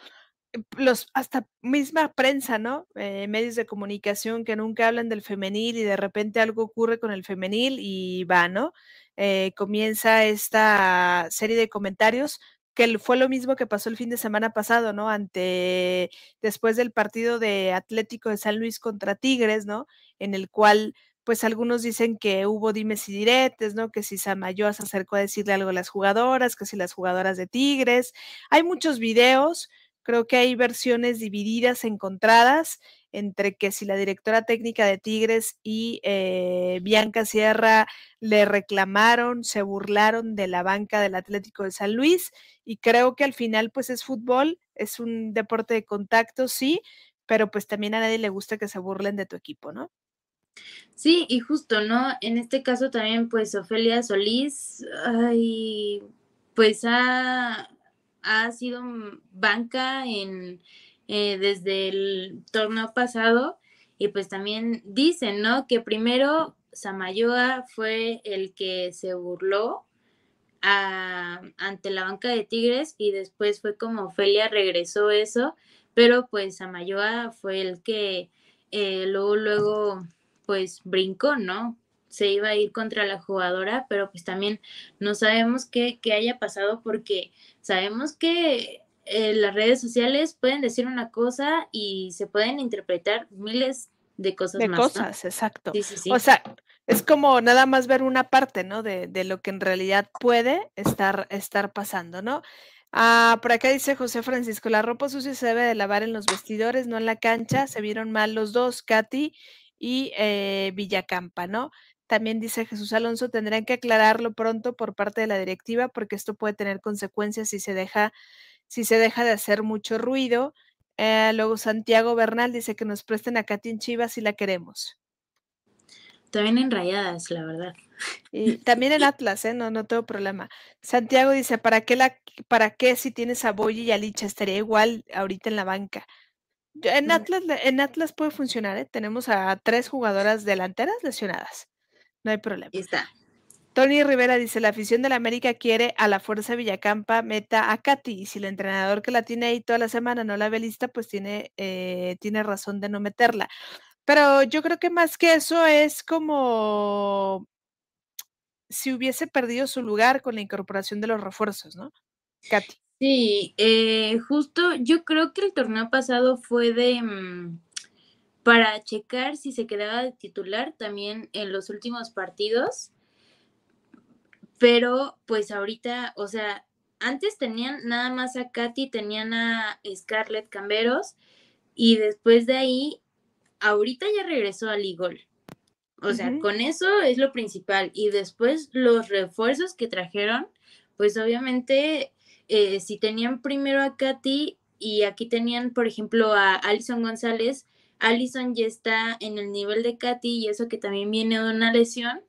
los hasta misma prensa, ¿no? Eh, medios de comunicación que nunca hablan del femenil y de repente algo ocurre con el femenil y va, ¿no? Eh, comienza esta serie de comentarios que fue lo mismo que pasó el fin de semana pasado, ¿no? Ante, después del partido de Atlético de San Luis contra Tigres, ¿no? En el cual, pues algunos dicen que hubo dimes y diretes, ¿no? Que si Samayoa se acercó a decirle algo a las jugadoras, que si las jugadoras de Tigres. Hay muchos videos, creo que hay versiones divididas, encontradas, entre que si la directora técnica de Tigres y eh, Bianca Sierra le reclamaron, se burlaron de la banca del Atlético de San Luis y creo que al final pues es fútbol, es un deporte de contacto, sí, pero pues también a nadie le gusta que se burlen de tu equipo, ¿no? Sí, y justo, ¿no? En este caso también pues Ofelia Solís, ay, pues ha, ha sido banca en eh, desde el torneo pasado y pues también dicen, ¿no? Que primero Samayoa fue el que se burló ante la banca de Tigres y después fue como Ofelia regresó eso, pero pues Samayoa fue el que eh, luego, luego, pues brincó, ¿no? Se iba a ir contra la jugadora, pero pues también no sabemos qué, qué haya pasado porque sabemos que eh, las redes sociales pueden decir una cosa y se pueden interpretar miles de cosas de cosas, exacto. O sea, es como nada más ver una parte, ¿no? De, de lo que en realidad puede estar, estar pasando, ¿no? Ah, por acá dice José Francisco, la ropa sucia se debe de lavar en los vestidores, no en la cancha. Se vieron mal los dos, Katy y eh, Villacampa, ¿no? También dice Jesús Alonso, tendrán que aclararlo pronto por parte de la directiva porque esto puede tener consecuencias si se deja si se deja de hacer mucho ruido. Eh, luego Santiago Bernal dice que nos presten a Katy en Chivas si la queremos. También en Rayadas, la verdad. Y también en Atlas, ¿eh? No, no tengo problema. Santiago dice, ¿para qué, la, para qué si tienes a Boyi y a Licha? Estaría igual ahorita en la banca. En Atlas, en Atlas puede funcionar, ¿eh? Tenemos a tres jugadoras delanteras lesionadas. No hay problema. Está. Tony Rivera dice, la afición de la América quiere a la Fuerza Villacampa meta a Katy y si el entrenador que la tiene ahí toda la semana no la ve lista, pues tiene, eh, tiene razón de no meterla. Pero yo creo que más que eso es como si hubiese perdido su lugar con la incorporación de los refuerzos, ¿no? Katy. Sí, eh, justo yo creo que el torneo pasado fue de... Mm, para checar si se quedaba de titular también en los últimos partidos pero pues ahorita, o sea, antes tenían nada más a Katy, tenían a Scarlett Camberos y después de ahí, ahorita ya regresó a Ligol. O sea, con eso es lo principal. Y después los refuerzos que trajeron, pues obviamente, eh, si tenían primero a Katy y aquí tenían, por ejemplo, a Alison González, Alison ya está en el nivel de Katy y eso que también viene de una lesión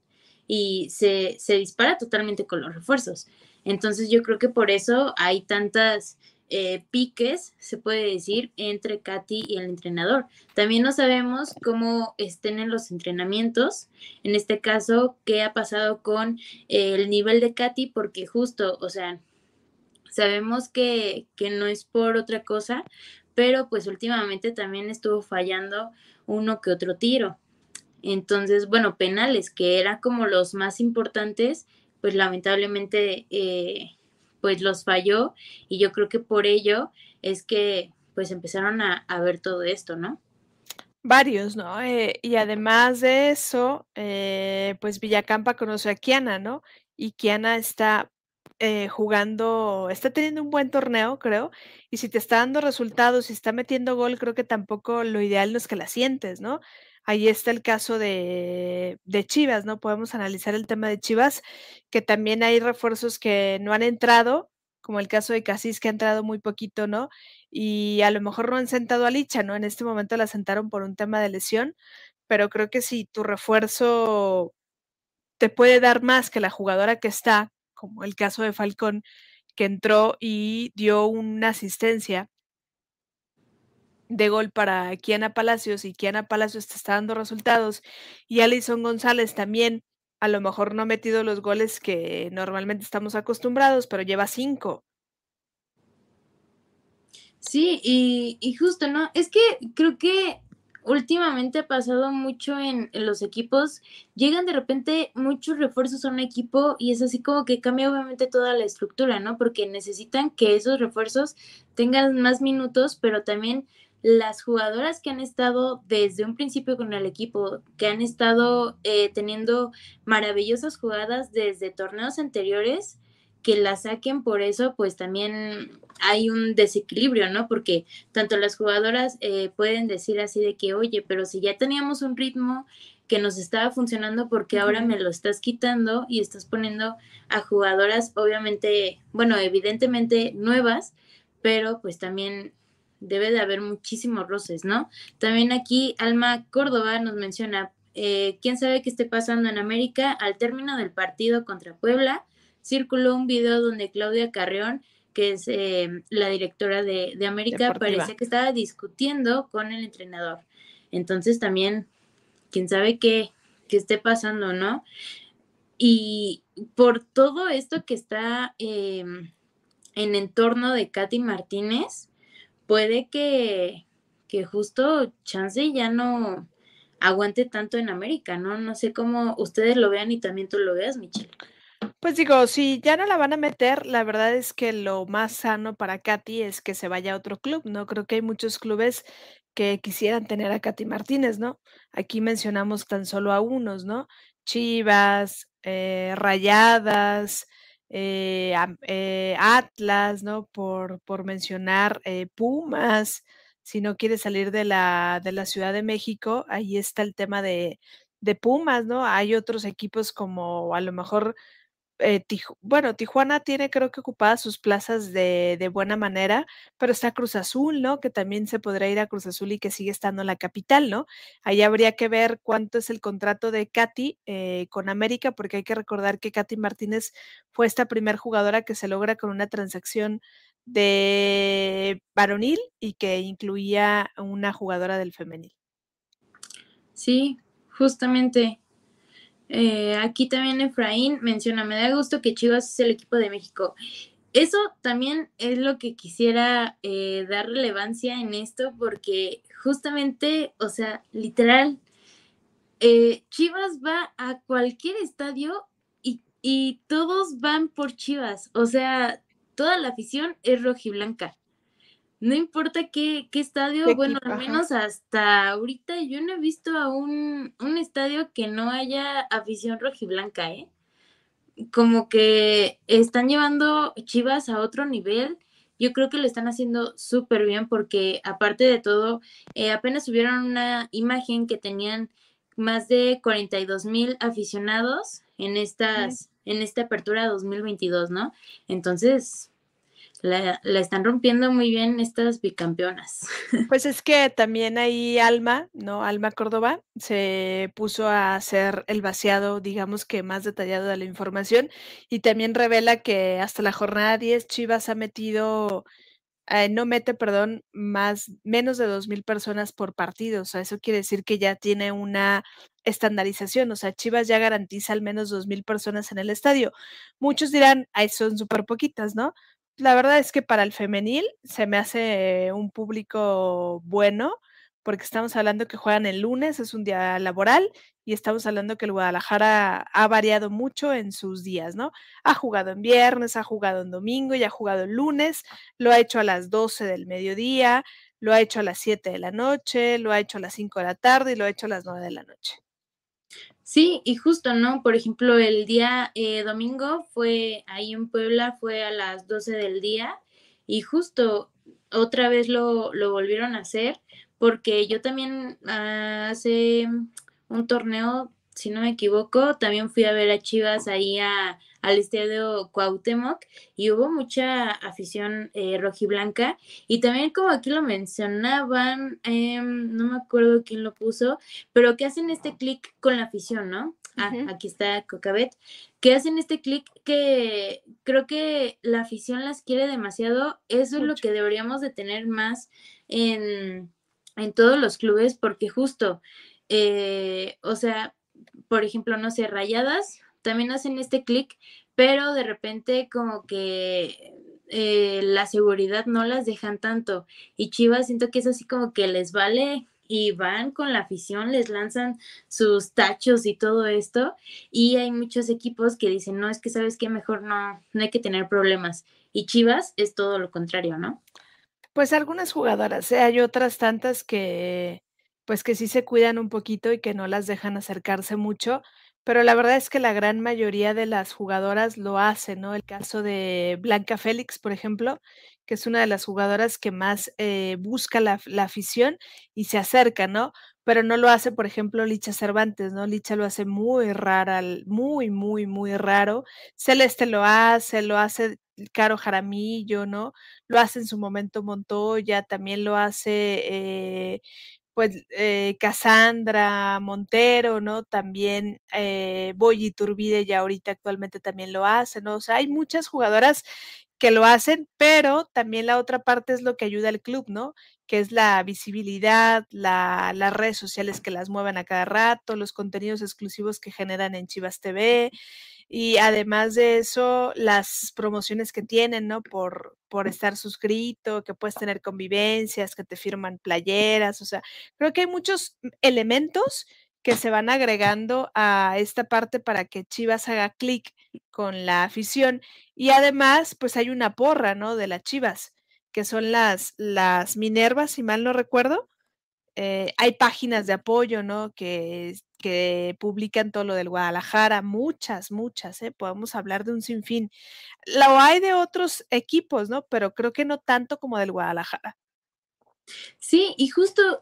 y se, dispara totalmente con los refuerzos. Entonces yo creo que por eso hay tantas eh, piques, se puede decir, entre Katy y el entrenador. También no sabemos cómo estén en los entrenamientos, en este caso, qué ha pasado con el nivel de Katy, porque justo, o sea, sabemos que, que no es por otra cosa, pero pues últimamente también estuvo fallando uno que otro tiro. Entonces, bueno, penales, que eran como los más importantes, pues lamentablemente eh, pues los falló y yo creo que por ello es que pues empezaron a, ver todo esto, ¿no? Varios, ¿no? Eh, y además de eso, eh, pues Villacampa conoce a Kiana, ¿no? Y Kiana está jugando, está teniendo un buen torneo, creo, y si te está dando resultados, si está metiendo gol, creo que tampoco lo ideal no es que la sientes, ¿no? Ahí está el caso de, Chivas, ¿no? Podemos analizar el tema de Chivas, que también hay refuerzos que no han entrado, como el caso de Casís, que ha entrado muy poquito, ¿no? Y a lo mejor no han sentado a Licha, ¿no? En este momento la sentaron por un tema de lesión, pero creo que si tu refuerzo te puede dar más que la jugadora que está, como el caso de Falcón, que entró y dio una asistencia de gol para Kiana Palacios y Kiana Palacios te está dando resultados y Alison González también a lo mejor no ha metido los goles que normalmente estamos acostumbrados, pero lleva cinco. Sí, y, y justo, ¿no? Es que creo que últimamente ha pasado mucho en, los equipos, llegan de repente muchos refuerzos a un equipo y es así como que cambia obviamente toda la estructura, ¿no? Porque necesitan que esos refuerzos tengan más minutos, pero también las jugadoras que han estado desde un principio con el equipo, que han estado eh, teniendo maravillosas jugadas desde torneos anteriores, que la saquen por eso, pues también hay un desequilibrio, ¿no? Porque tanto las jugadoras eh, pueden decir así de que, oye, pero si ya teníamos un ritmo que nos estaba funcionando, porque ahora me lo estás quitando y estás poniendo a jugadoras, obviamente, bueno, evidentemente nuevas, pero pues también debe de haber muchísimos roces, ¿no? También aquí Alma Córdoba nos menciona, eh, ¿quién sabe qué esté pasando en América? Al término del partido contra Puebla, circuló un video donde Claudia Carreón, que es eh, la directora de, América, parecía que estaba discutiendo con el entrenador. Entonces también, quién sabe qué, qué esté pasando, ¿no? Y por todo esto que está em, en entorno de Katy Martínez, puede que, que justo Chance ya no aguante tanto en América, ¿no? No sé cómo ustedes lo vean y también tú lo veas, Michelle. Pues digo, si ya no la van a meter, la verdad es que lo más sano para Katy es que se vaya a otro club, ¿no? Creo que hay muchos clubes que quisieran tener a Katy Martínez, ¿no? Aquí mencionamos tan solo a unos, ¿no? Chivas, eh, Rayadas, eh, eh, Atlas, ¿no? Por, por mencionar Pumas, si no quiere salir de la, de la Ciudad de México, ahí está el tema de, de Pumas, ¿no? Hay otros equipos como a lo mejor eh, bueno, Tijuana tiene creo que ocupadas sus plazas de, de, buena manera, pero está Cruz Azul, ¿no? Que también se podrá ir a Cruz Azul y que sigue estando en la capital, ¿no? Ahí habría que ver cuánto es el contrato de Katy eh, con América, porque hay que recordar que Katy Martínez fue esta primer jugadora que se logra con una transacción de varonil y que incluía una jugadora del femenil. Sí, justamente eh, aquí también Efraín menciona, me da gusto que Chivas es el equipo de México. Eso también es lo que quisiera eh, dar relevancia en esto porque justamente, o sea, literal, eh, Chivas va a cualquier estadio y, y todos van por Chivas. O sea, toda la afición es rojiblanca no importa qué, qué estadio, bueno, al menos hasta ahorita yo no he visto a un, un estadio que no haya afición rojiblanca, ¿eh? Como que están llevando Chivas a otro nivel. Yo creo que lo están haciendo súper bien porque aparte de todo, eh, apenas subieron una imagen que tenían más de 42 mil aficionados en estas, en esta apertura 2022, ¿no? Entonces, la, están rompiendo muy bien estas bicampeonas. Pues es que también ahí Alma, ¿no? Alma Córdoba se puso a hacer el vaciado, digamos que más detallado de la información y también revela que hasta la jornada 10 Chivas ha metido, eh, no mete, perdón, más, menos de dos mil personas por partido. O sea, eso quiere decir que ya tiene una estandarización, o sea, Chivas ya garantiza al menos dos mil personas en el estadio. Muchos dirán, ay, son súper poquitas, ¿no? La verdad es que para el femenil se me hace un público bueno, porque estamos hablando que juegan el lunes, es un día laboral, y estamos hablando que el Guadalajara ha variado mucho en sus días, ¿no? Ha jugado en viernes, ha jugado en domingo y ha jugado el lunes, lo ha hecho a las 12 del mediodía, lo ha hecho a las 7 de la noche, lo ha hecho a las 5 de la tarde y lo ha hecho a las 9 de la noche. Sí, y justo, ¿no? Por ejemplo, el día eh, domingo fue ahí en Puebla, fue a las 12 del día y justo otra vez lo, lo volvieron a hacer porque yo también ah, hace un torneo, si no me equivoco, también fui a ver a Chivas ahí a, al estadio Cuauhtémoc y hubo mucha afición eh, rojiblanca. Y también como aquí lo mencionaban, em, no me acuerdo quién lo puso, pero que hacen este clic con la afición, ¿no? Ah, aquí está Cocabet, que hacen este clic que creo que la afición las quiere demasiado, eso es lo que deberíamos de tener más en, en todos los clubes porque justo, eh, o sea, por ejemplo, no sé, rayadas, también hacen este clic, pero de repente como que eh, la seguridad no las dejan tanto. Y Chivas siento que es así como que les vale y van con la afición, les lanzan sus tachos y todo esto. Y hay muchos equipos que dicen, no, es que sabes que mejor no, no hay que tener problemas. Y Chivas es todo lo contrario, ¿no? Pues algunas jugadoras, ¿eh? hay otras tantas que pues que sí se cuidan un poquito y que no las dejan acercarse mucho, pero la verdad es que la gran mayoría de las jugadoras lo hacen, ¿no? El caso de Blanca Félix, por ejemplo, que es una de las jugadoras que más eh, busca la, afición y se acerca, ¿no? Pero no lo hace, por ejemplo, Licha Cervantes, ¿no? Licha lo hace muy rara, muy, muy, muy raro. Celeste lo hace, lo hace Caro Jaramillo, ¿no? Lo hace en su momento Montoya, también lo hace eh, pues eh, Cassandra Montero, ¿no? También eh, Boy Turbide ya ahorita actualmente también lo hace, ¿no? O sea, hay muchas jugadoras que lo hacen, pero también la otra parte es lo que ayuda al club, ¿no? Que es la visibilidad, la, las redes sociales que las mueven a cada rato, los contenidos exclusivos que generan en Chivas TV, y además de eso, las promociones que tienen, ¿no? Por, por estar suscrito, que puedes tener convivencias, que te firman playeras, o sea, creo que hay muchos elementos que se van agregando a esta parte para que Chivas haga clic con la afición. Y además, pues hay una porra, ¿no? De las Chivas, que son las, las Minervas, si mal no recuerdo. Eh, hay páginas de apoyo, ¿no? Que que publican todo lo del Guadalajara, muchas, muchas, ¿eh? podemos hablar de un sinfín. Lo hay de otros equipos, ¿no? Pero creo que no tanto como del Guadalajara. Sí, y justo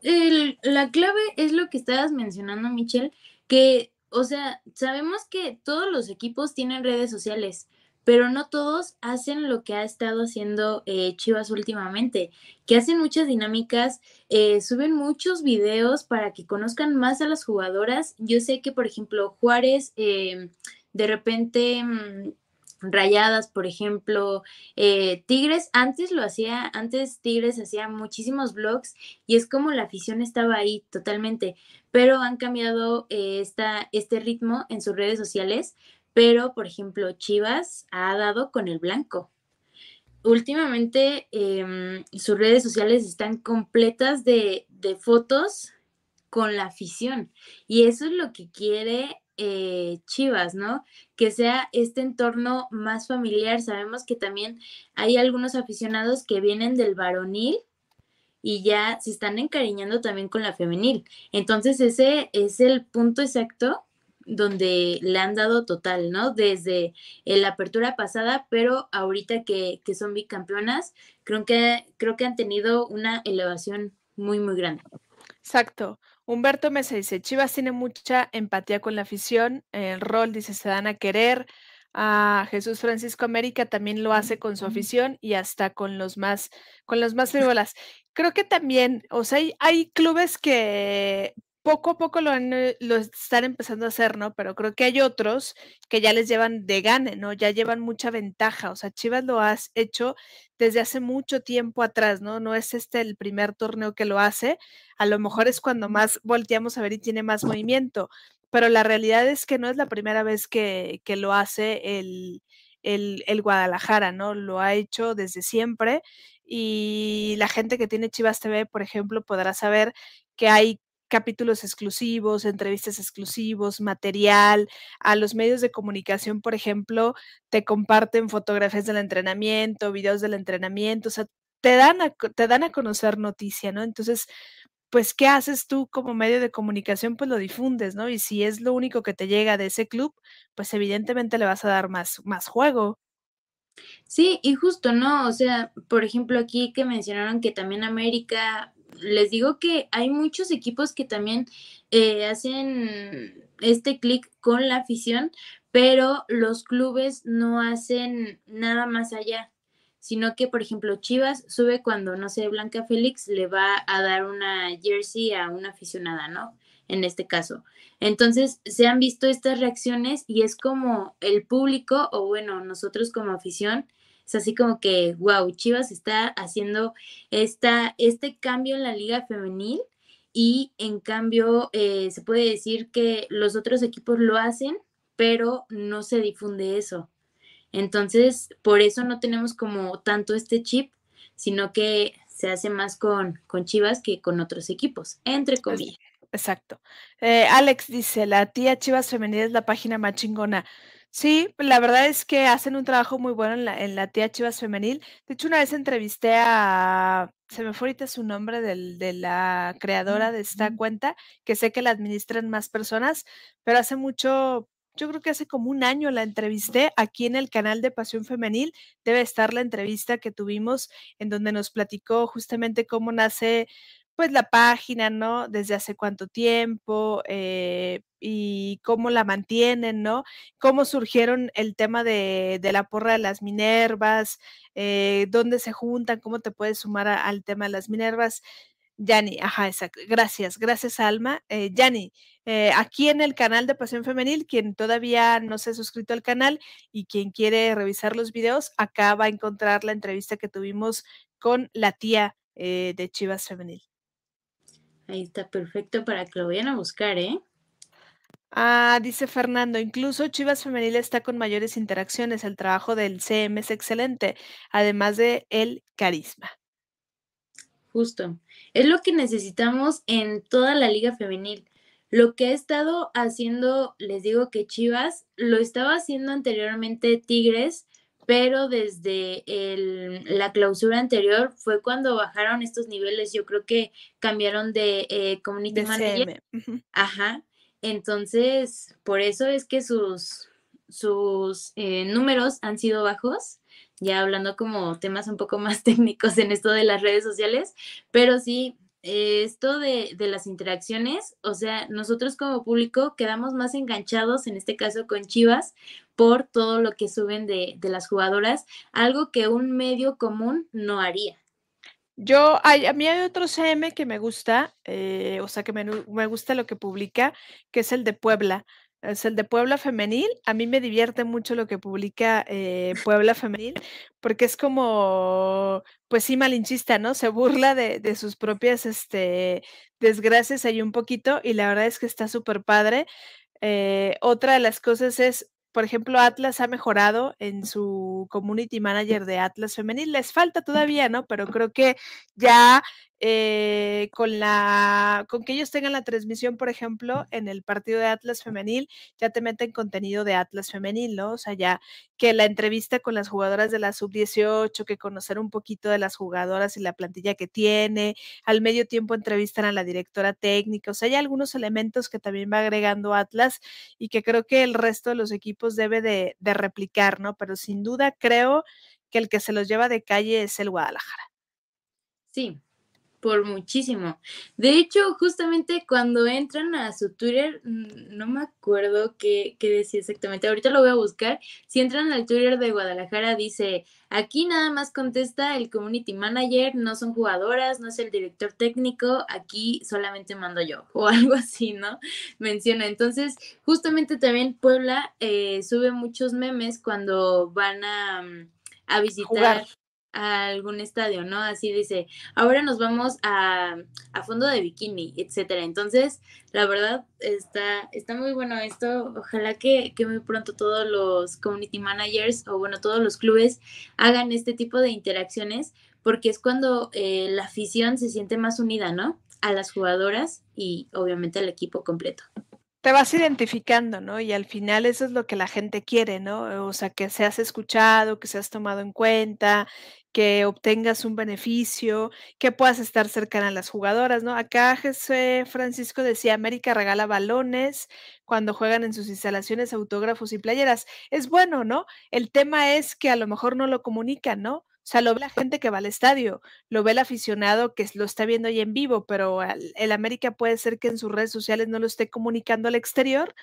la clave es lo que estabas mencionando, Michelle, que, o sea, sabemos que todos los equipos tienen redes sociales, pero no todos hacen lo que ha estado haciendo eh, Chivas últimamente, que hacen muchas dinámicas, eh, suben muchos videos para que conozcan más a las jugadoras. Yo sé que, por ejemplo, Juárez, eh, de repente... Rayadas, por ejemplo, Tigres, antes lo hacía, antes Tigres hacía muchísimos vlogs y es como la afición estaba ahí totalmente, pero han cambiado esta, este ritmo en sus redes sociales, pero por ejemplo Chivas ha dado con el blanco. Últimamente em, sus redes sociales están completas de, fotos con la afición y eso es lo que quiere eh, Chivas, ¿no? Que sea este entorno más familiar. Sabemos que también hay algunos aficionados que vienen del varonil y ya se están encariñando también con la femenil. Entonces ese es el punto exacto donde le han dado total, ¿no? Desde la apertura pasada, pero ahorita que, son bicampeonas, creo que, creo que han tenido una elevación muy, muy grande. Exacto. Humberto Mesa dice, Chivas tiene mucha empatía con la afición, el rol dice, se dan a querer, a Jesús Francisco América también lo hace con su afición y hasta con los más, con los más frívolas. Creo que también, o sea, hay, hay clubes que poco a poco lo, eh, lo están empezando a hacer, ¿no? Pero creo que hay otros que ya les llevan de gane, ¿no? Ya llevan mucha ventaja. O sea, Chivas lo has hecho desde hace mucho tiempo atrás, ¿no? No es este el primer torneo que lo hace. A lo mejor es cuando más volteamos a ver y tiene más movimiento. Pero la realidad es que no es la primera vez que, que lo hace el, el, el Guadalajara, ¿no? Lo ha hecho desde siempre y la gente que tiene Chivas TV, por ejemplo, podrá saber que hay capítulos exclusivos, entrevistas exclusivos, material. A los medios de comunicación, por ejemplo, te comparten fotografías del entrenamiento, videos del entrenamiento, o sea, te dan a, te dan a conocer noticia, ¿no? Entonces, pues, ¿qué haces tú como medio de comunicación? Pues lo difundes, ¿no? Y si es lo único que te llega de ese club, pues evidentemente le vas a dar más, más juego. Sí, y justo, ¿no? O sea, por ejemplo, aquí que mencionaron que también América les digo que hay muchos equipos que también eh, hacen este clic con la afición, pero los clubes no hacen nada más allá, sino que, por ejemplo, Chivas sube cuando, no sé, Blanca Félix le va a dar una jersey a una aficionada, ¿no? En este caso. Entonces, se han visto estas reacciones y es como el público, o bueno, nosotros como afición, es así como que, wow, Chivas está haciendo esta, este cambio en la liga femenil y en cambio eh, se puede decir que los otros equipos lo hacen, pero no se difunde eso. Entonces, por eso no tenemos como tanto este chip, sino que se hace más con, con Chivas que con otros equipos, entre comillas. Exacto. Eh, Alex dice, la tía Chivas Femenil es la página más chingona. Sí, la verdad es que hacen un trabajo muy bueno en la, en la tía Chivas Femenil. De hecho, una vez entrevisté a, se me fue ahorita su nombre del, de la creadora de esta cuenta, que sé que la administran más personas, pero hace mucho, yo creo que hace como un año la entrevisté aquí en el canal de Pasión Femenil. Debe estar la entrevista que tuvimos en donde nos platicó justamente cómo nace pues la página, ¿no? Desde hace cuánto tiempo eh, y cómo la mantienen, ¿no? Cómo surgieron el tema de, la porra de las Minervas, eh, dónde se juntan, cómo te puedes sumar al tema de las Minervas. Yani, ajá, exacto. Gracias, gracias Alma. Eh, Yani, aquí en el canal de Pasión Femenil, quien todavía no se ha suscrito al canal y quien quiere revisar los videos, acá va a encontrar la entrevista que tuvimos con la tía de Chivas Femenil. Ahí está perfecto para que lo vayan a buscar, ¿eh? Ah, dice Fernando, incluso Chivas Femenil está con mayores interacciones. El trabajo del CM es excelente, además de el carisma. Justo. Es lo que necesitamos en toda la liga femenil. Lo que ha estado haciendo, les digo que Chivas lo estaba haciendo anteriormente Tigres, pero desde la clausura anterior fue cuando bajaron estos niveles. Yo creo que cambiaron de eh, community manager. Ajá. Entonces, por eso es que sus, sus eh, números han sido bajos, ya hablando como temas un poco más técnicos en esto de las redes sociales, pero sí, esto de, las interacciones, o sea, nosotros como público quedamos más enganchados, en este caso con Chivas, por todo lo que suben de, las jugadoras, algo que un medio común no haría. Yo, a mí hay otro CM que me gusta, eh, o sea, que me, me, gusta lo que publica, que es el de Puebla. Es el de Puebla Femenil. A mí me divierte mucho lo que publica eh, Puebla Femenil, porque es como, pues sí, malinchista, ¿no? Se burla de, de sus propias este, desgracias ahí un poquito, y la verdad es que está súper padre. Eh, otra de las cosas es, por ejemplo, Atlas ha mejorado en su community manager de Atlas femenil. Les falta todavía, ¿no? Pero creo que ya eh, con la con que ellos tengan la transmisión, por ejemplo, en el partido de Atlas femenil, ya te meten contenido de Atlas femenil, ¿no? O sea, ya que la entrevista con las jugadoras de la sub-18, que conocer un poquito de las jugadoras y la plantilla que tiene, al medio tiempo entrevistan a la directora técnica, o sea, hay algunos elementos que también va agregando Atlas y que creo que el resto de los equipos debe de, de replicar, ¿no? Pero sin duda creo que el que se los lleva de calle es el Guadalajara. Sí, por muchísimo. De hecho, justamente cuando entran a su Twitter, mm, no me acuerdo qué, decía exactamente, ahorita lo voy a buscar. Si entran al Twitter de Guadalajara, dice, aquí nada más contesta el community manager, no son jugadoras, no es el director técnico, aquí solamente mando yo, o algo así, ¿no? Menciona. Entonces, justamente también Puebla eh, sube muchos memes cuando van a, mm, a visitar. A algún estadio, ¿no? Así dice, ahora nos vamos a, a fondo de bikini, etcétera. Entonces, la verdad, está, está muy bueno esto. Ojalá que, que muy pronto todos los community managers o bueno, todos los clubes hagan este tipo de interacciones, porque es cuando eh, la afición se siente más unida, ¿no? A las jugadoras y obviamente al equipo completo te vas identificando, ¿no? Y al final eso es lo que la gente quiere, ¿no? O sea, que seas escuchado, que seas tomado en cuenta, que obtengas un beneficio, que puedas estar cercana a las jugadoras, ¿no? Acá José Francisco decía, América regala balones cuando juegan en sus instalaciones, autógrafos y playeras. Es bueno, ¿no? El tema es que a lo mejor no lo comunican, ¿no? O sea, lo ve la gente que va al estadio, lo ve el aficionado que lo está viendo ahí en vivo, pero el América puede ser que en sus redes sociales no lo esté comunicando al exterior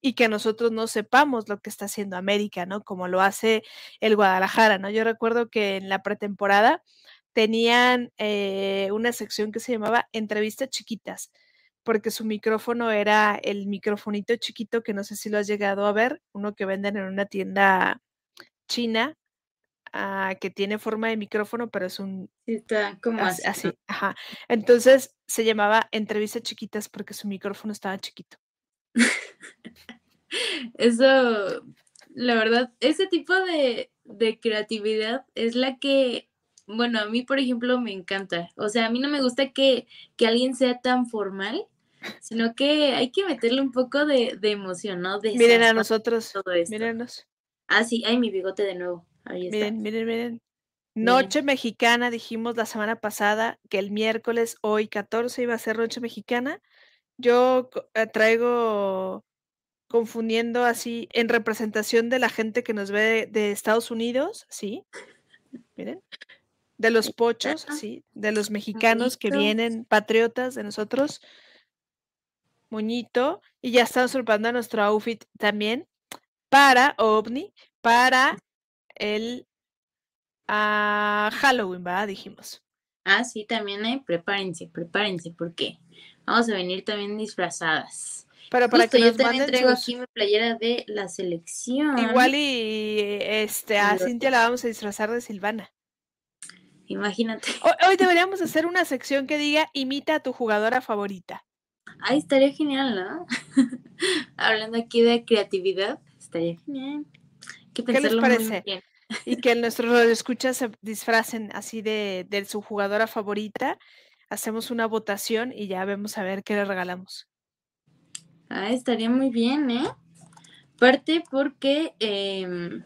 y que nosotros no sepamos lo que está haciendo América, ¿no? Como lo hace el Guadalajara, ¿no? Yo recuerdo que en la pretemporada tenían eh, una sección que se llamaba Entrevistas Chiquitas, porque su micrófono era el microfonito chiquito que no sé si lo has llegado a ver, uno que venden en una tienda china Ah, que tiene forma de micrófono, pero es un... está como así, así, ajá. Entonces se llamaba entrevistas chiquitas porque su micrófono estaba chiquito. Eso, la verdad, ese tipo de, de creatividad es la que, bueno, a mí, por ejemplo, me encanta. O sea, a mí no me gusta que, que alguien sea tan formal, sino que hay que meterle un poco de, de emoción, ¿no? De Miren a nosotros, todo mírenos. Ah, sí, ay, mi bigote de nuevo. Miren, miren, miren. Noche mexicana, dijimos la semana pasada que el miércoles, hoy 14, iba a ser Noche mexicana. Yo eh, traigo confundiendo así en representación de la gente que nos ve de, Estados Unidos, sí. Miren. De los pochos, sí. De los mexicanos que vienen, patriotas de nosotros. Moñito. Y ya estamos preparando nuestro outfit también para OVNI, para el a Halloween, ¿verdad? Dijimos. Ah, sí, también hay, prepárense, prepárense, porque vamos a venir también disfrazadas. Pero para que yo también traigo aquí mi playera de la selección. Igual y este a Cintia la vamos a disfrazar de Silvana. Imagínate. Hoy, deberíamos hacer una sección que diga imita a tu jugadora favorita. Ay, estaría genial, ¿no? Hablando aquí de creatividad, estaría genial. ¿Qué les parece? Y que nuestros escuchas se disfracen así de, de su jugadora favorita. Hacemos una votación y ya vemos a ver qué le regalamos. Ah, estaría muy bien, ¿eh? Parte porque em,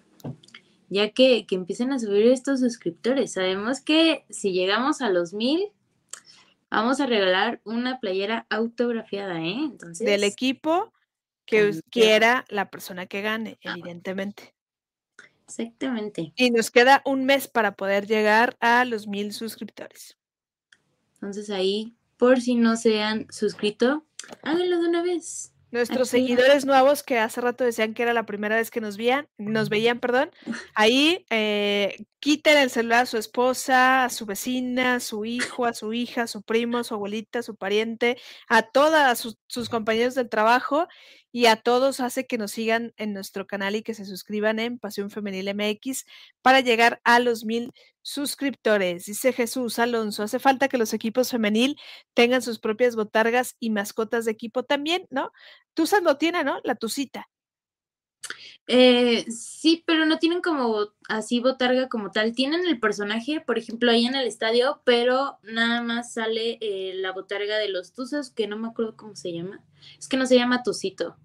ya que, que, empiecen a subir estos suscriptores, sabemos que si llegamos a los mil, vamos a regalar una playera autografiada, ¿eh? Entonces. Del equipo que quiera la persona que gane, evidentemente. Exactamente. Y nos queda un mes para poder llegar a los mil suscriptores. Entonces ahí, por si no se han suscrito, háganlo de una vez. Nuestros seguidores nuevos que hace rato decían que era la primera vez que nos veían, nos veían, perdón, ahí eh, quiten el celular a su esposa, a su vecina, a su hijo, a su hija, a su primo, a su abuelita, a su pariente, a todos sus, sus compañeros del trabajo y a todos hace que nos sigan en nuestro canal y que se suscriban en Pasión Femenil MX para llegar a los mil suscriptores. Dice Jesús Alonso, hace falta que los equipos femenil tengan sus propias botargas y mascotas de equipo también, ¿no? Tuzas lo tiene, ¿no? La tucita. Eh, sí, pero no tienen como así botarga como tal. Tienen el personaje, por ejemplo, ahí en el estadio, pero nada más sale eh, la botarga de los Tuzos, que no me acuerdo cómo se llama. Es que no se llama Tucito.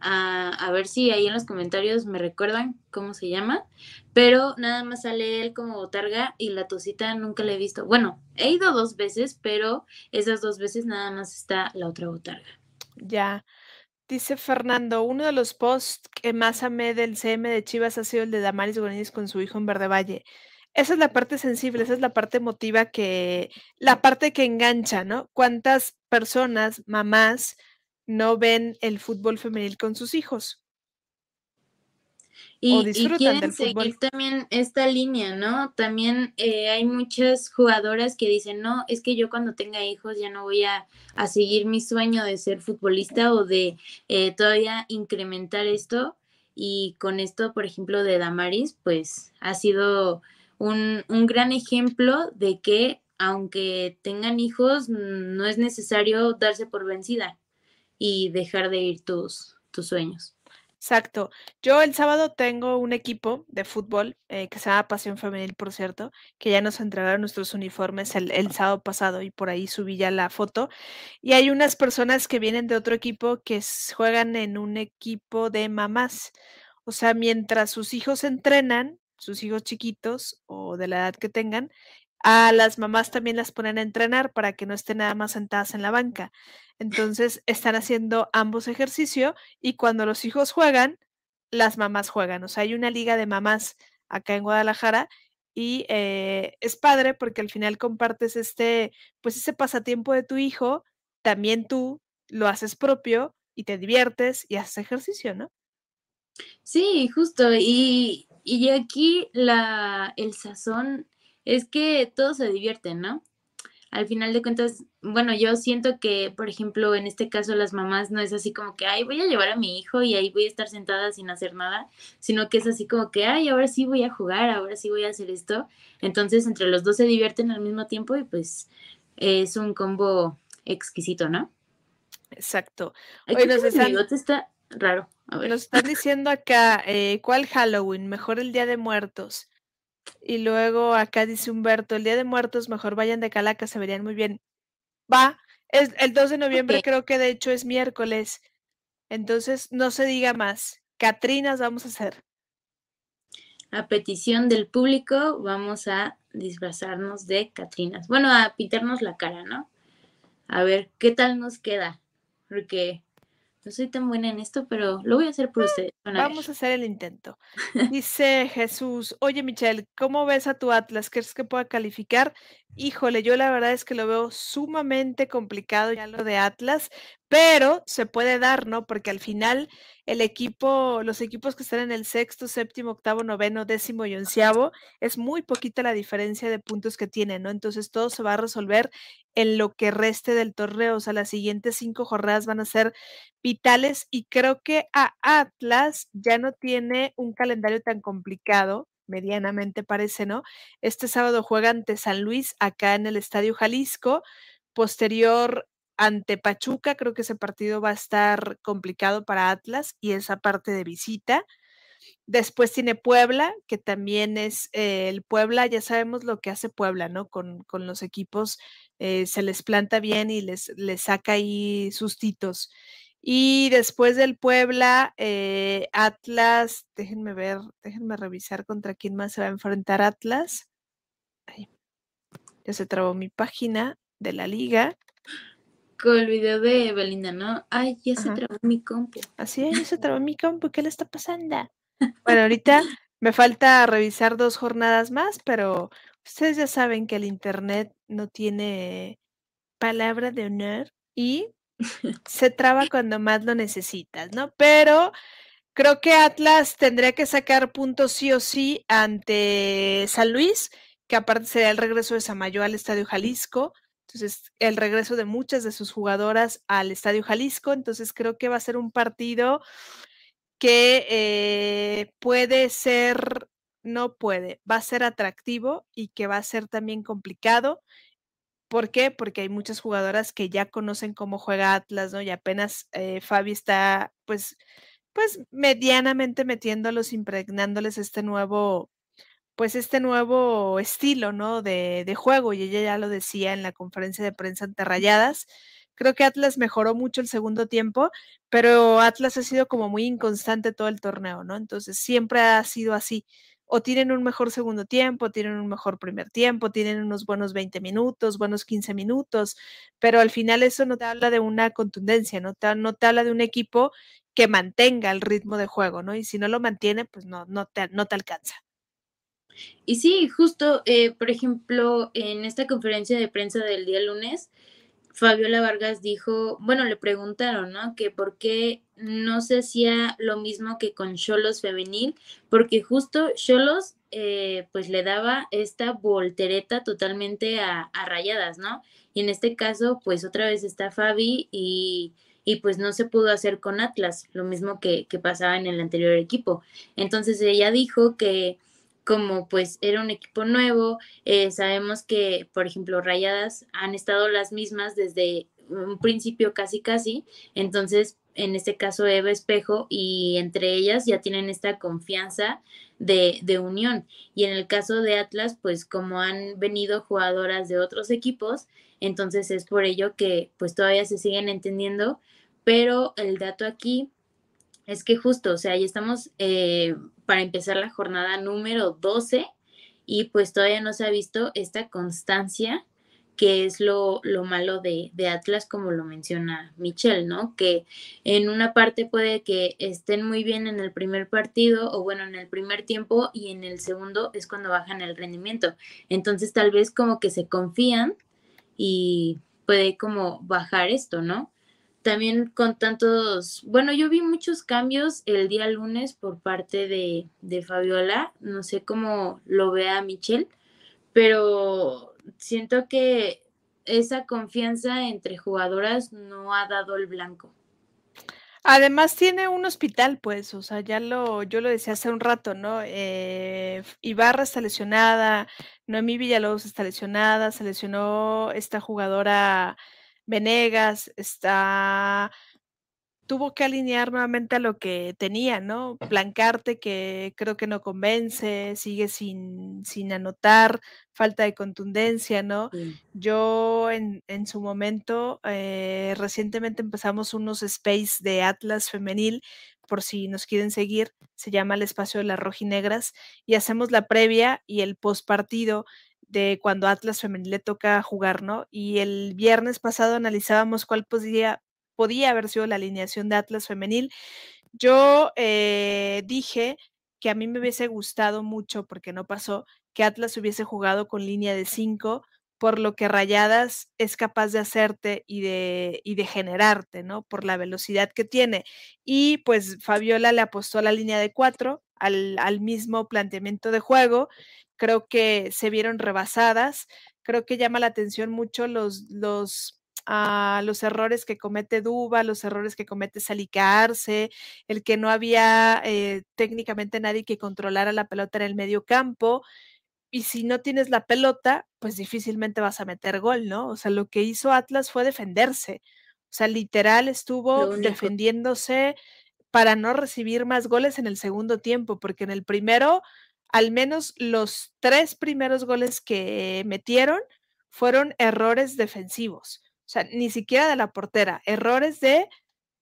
Ah, a ver si ahí en los comentarios me recuerdan cómo se llama. Pero nada más sale él como botarga y la Tucita nunca la he visto. Bueno, he ido dos veces, pero esas dos veces nada más está la otra botarga. Ya. Dice Fernando, uno de los posts que más amé del CM de Chivas ha sido el de Damaris Goninis con su hijo en Verde Valle. Esa es la parte sensible, esa es la parte emotiva que, la parte que engancha, ¿no? ¿Cuántas personas, mamás, no ven el fútbol femenil con sus hijos? Y, quieren seguir también esta línea, ¿no? También eh, hay muchas jugadoras que dicen, no, es que yo cuando tenga hijos ya no voy a, seguir mi sueño de ser futbolista o de eh, todavía incrementar esto. Y con esto, por ejemplo, de Damaris, pues ha sido un, un gran ejemplo de que aunque tengan hijos, no es necesario darse por vencida y dejar de ir tus, tus sueños. Exacto. Yo el sábado tengo un equipo de fútbol eh, que se llama Pasión Femenil, por cierto, que ya nos entregaron nuestros uniformes el, el, sábado pasado y por ahí subí ya la foto. Y hay unas personas que vienen de otro equipo que juegan en un equipo de mamás. O sea, mientras sus hijos entrenan, sus hijos chiquitos o de la edad que tengan, a las mamás también las ponen a entrenar para que no estén nada más sentadas en la banca. Entonces están haciendo ambos ejercicio y cuando los hijos juegan, las mamás juegan. O sea, hay una liga de mamás acá en Guadalajara y eh, es padre porque al final compartes este, pues ese pasatiempo de tu hijo, también tú lo haces propio y te diviertes y haces ejercicio, ¿no? Sí, justo. Y, y aquí la, el sazón es que todos se divierten, ¿no? Al final de cuentas, bueno, yo siento que, por ejemplo, en este caso las mamás no es así como que, ay, voy a llevar a mi hijo y ahí voy a estar sentada sin hacer nada, sino que es así como que, ay, ahora sí voy a jugar, ahora sí voy a hacer esto. Entonces, entre los dos se divierten al mismo tiempo y pues es un combo exquisito, ¿no? Exacto. Hoy nos están... está raro. Nos están diciendo acá, eh, ¿cuál Halloween? Mejor el Día de Muertos. Y luego acá dice Humberto, el Día de Muertos, mejor vayan de Calaca, se verían muy bien. Va, es el 2 de noviembre, creo que de hecho es miércoles. Entonces, no se diga más. Catrinas vamos a hacer. A petición del público, vamos a disfrazarnos de Catrinas. Bueno, a pintarnos la cara, ¿no? A ver qué tal nos queda. Porque no soy tan buena en esto, pero lo voy a hacer por ah, ustedes. Vamos a hacer el intento. Dice Jesús, oye Michelle, ¿cómo ves a tu Atlas? ¿Crees que pueda calificar? Híjole, yo la verdad es que lo veo sumamente complicado ya lo de Atlas, pero se puede dar, ¿no? Porque al final el equipo, los equipos que están en el sexto, séptimo, octavo, noveno, décimo y onceavo, es muy poquita la diferencia de puntos que tienen, ¿no? Entonces todo se va a resolver en lo que reste del torneo. O sea, las siguientes cinco jornadas van a ser vitales y creo que a Atlas ya no tiene un calendario tan complicado, medianamente parece, ¿no? Este sábado juega ante San Luis acá en el Estadio Jalisco. Posterior ante Pachuca, creo que ese partido va a estar complicado para Atlas y esa parte de visita. Después tiene Puebla, que también es eh, el Puebla, ya sabemos lo que hace Puebla, ¿no? Con, con los equipos eh, se les planta bien y les, les saca ahí sustitos. Y después del Puebla, eh, Atlas, déjenme ver, déjenme revisar contra quién más se va a enfrentar Atlas. ya se trabó mi página de la liga. Con el video de Belinda, ¿no? Ay, ya se trabó mi compu. Así es, ya se trabó mi compu. ¿Qué le está pasando? Bueno, ahorita me falta revisar dos jornadas más, pero ustedes ya saben que el Internet no tiene palabra de honor y se traba cuando más lo necesitas, ¿no? Pero creo que Atlas tendría que sacar puntos sí o sí ante San Luis, que aparte sería el regreso de Samayo al Estadio Jalisco. Entonces, el regreso de muchas de sus jugadoras al Estadio Jalisco. Entonces, creo que va a ser un partido que eh, puede ser, no puede, va a ser atractivo y que va a ser también complicado. ¿Por qué? Porque hay muchas jugadoras que ya conocen cómo juega Atlas, ¿no? Y apenas eh, Fabi está, pues, pues medianamente metiéndolos, impregnándoles este nuevo, pues este nuevo estilo, ¿no? De, de juego. Y ella ya lo decía en la conferencia de prensa ante Rayadas, Creo que Atlas mejoró mucho el segundo tiempo, pero Atlas ha sido como muy inconstante todo el torneo, ¿no? Entonces siempre ha sido así. O tienen un mejor segundo tiempo, tienen un mejor primer tiempo, tienen unos buenos 20 minutos, buenos 15 minutos, pero al final eso no te habla de una contundencia, no te, no te habla de un equipo que mantenga el ritmo de juego, ¿no? Y si no lo mantiene, pues no, no, te, no te alcanza. Y sí, justo, eh, por ejemplo, en esta conferencia de prensa del día lunes, Fabiola Vargas dijo, bueno, le preguntaron, ¿no? Que por qué no se hacía lo mismo que con Cholos femenil, porque justo Cholos eh, pues le daba esta voltereta totalmente a, rayadas, ¿no? Y en este caso, pues otra vez está Fabi y, y pues no se pudo hacer con Atlas, lo mismo que, que pasaba en el anterior equipo. Entonces ella dijo que como pues era un equipo nuevo, eh, sabemos que, por ejemplo, Rayadas han estado las mismas desde un principio casi casi, entonces en este caso Eva Espejo y entre ellas ya tienen esta confianza de, de, unión. Y en el caso de Atlas, pues como han venido jugadoras de otros equipos, entonces es por ello que pues todavía se siguen entendiendo, pero el dato aquí es que justo, o sea, ya estamos eh, para empezar la jornada número 12 y pues todavía no se ha visto esta constancia que es lo, lo malo de, de, Atlas, como lo menciona Michelle, ¿no? Que en una parte puede que estén muy bien en el primer partido o bueno, en el primer tiempo y en el segundo es cuando bajan el rendimiento. Entonces tal vez como que se confían y puede como bajar esto, ¿no? También con tantos, bueno, yo vi muchos cambios el día lunes por parte de, de Fabiola, no sé cómo lo vea Michelle, pero siento que esa confianza entre jugadoras no ha dado el blanco. Además tiene un hospital, pues, o sea, ya lo, yo lo decía hace un rato, ¿no? Eh, Ibarra está lesionada, Noemí Villalobos está lesionada, se lesionó esta jugadora Venegas, está tuvo que alinear nuevamente a lo que tenía, ¿no? Blancarte, que creo que no convence, sigue sin, sin anotar, falta de contundencia, ¿no? Yo en, en, su momento, eh, recientemente empezamos unos space de Atlas femenil, por si nos quieren seguir, se llama el espacio de las rojinegras, y hacemos la previa y el post partido de cuando Atlas femenil le toca jugar, ¿no? Y el viernes pasado analizábamos cuál podría, podía haber sido la alineación de Atlas femenil. Yo eh, dije que a mí me hubiese gustado mucho, porque no pasó, que Atlas hubiese jugado con línea de 5, por lo que Rayadas es capaz de hacerte y de, y de generarte, ¿no? Por la velocidad que tiene. Y pues Fabiola le apostó a la línea de 4, al, al mismo planteamiento de juego. Creo que se vieron rebasadas. Creo que llama la atención mucho los, los a los errores que comete Duba, los errores que comete Salicarse, el que no había eh, técnicamente nadie que controlara la pelota en el medio campo. Y si no tienes la pelota, pues difícilmente vas a meter gol, ¿no? O sea, lo que hizo Atlas fue defenderse. O sea, literal estuvo defendiéndose para no recibir más goles en el segundo tiempo, porque en el primero, al menos los tres primeros goles que metieron fueron errores defensivos. O sea, ni siquiera de la portera, errores de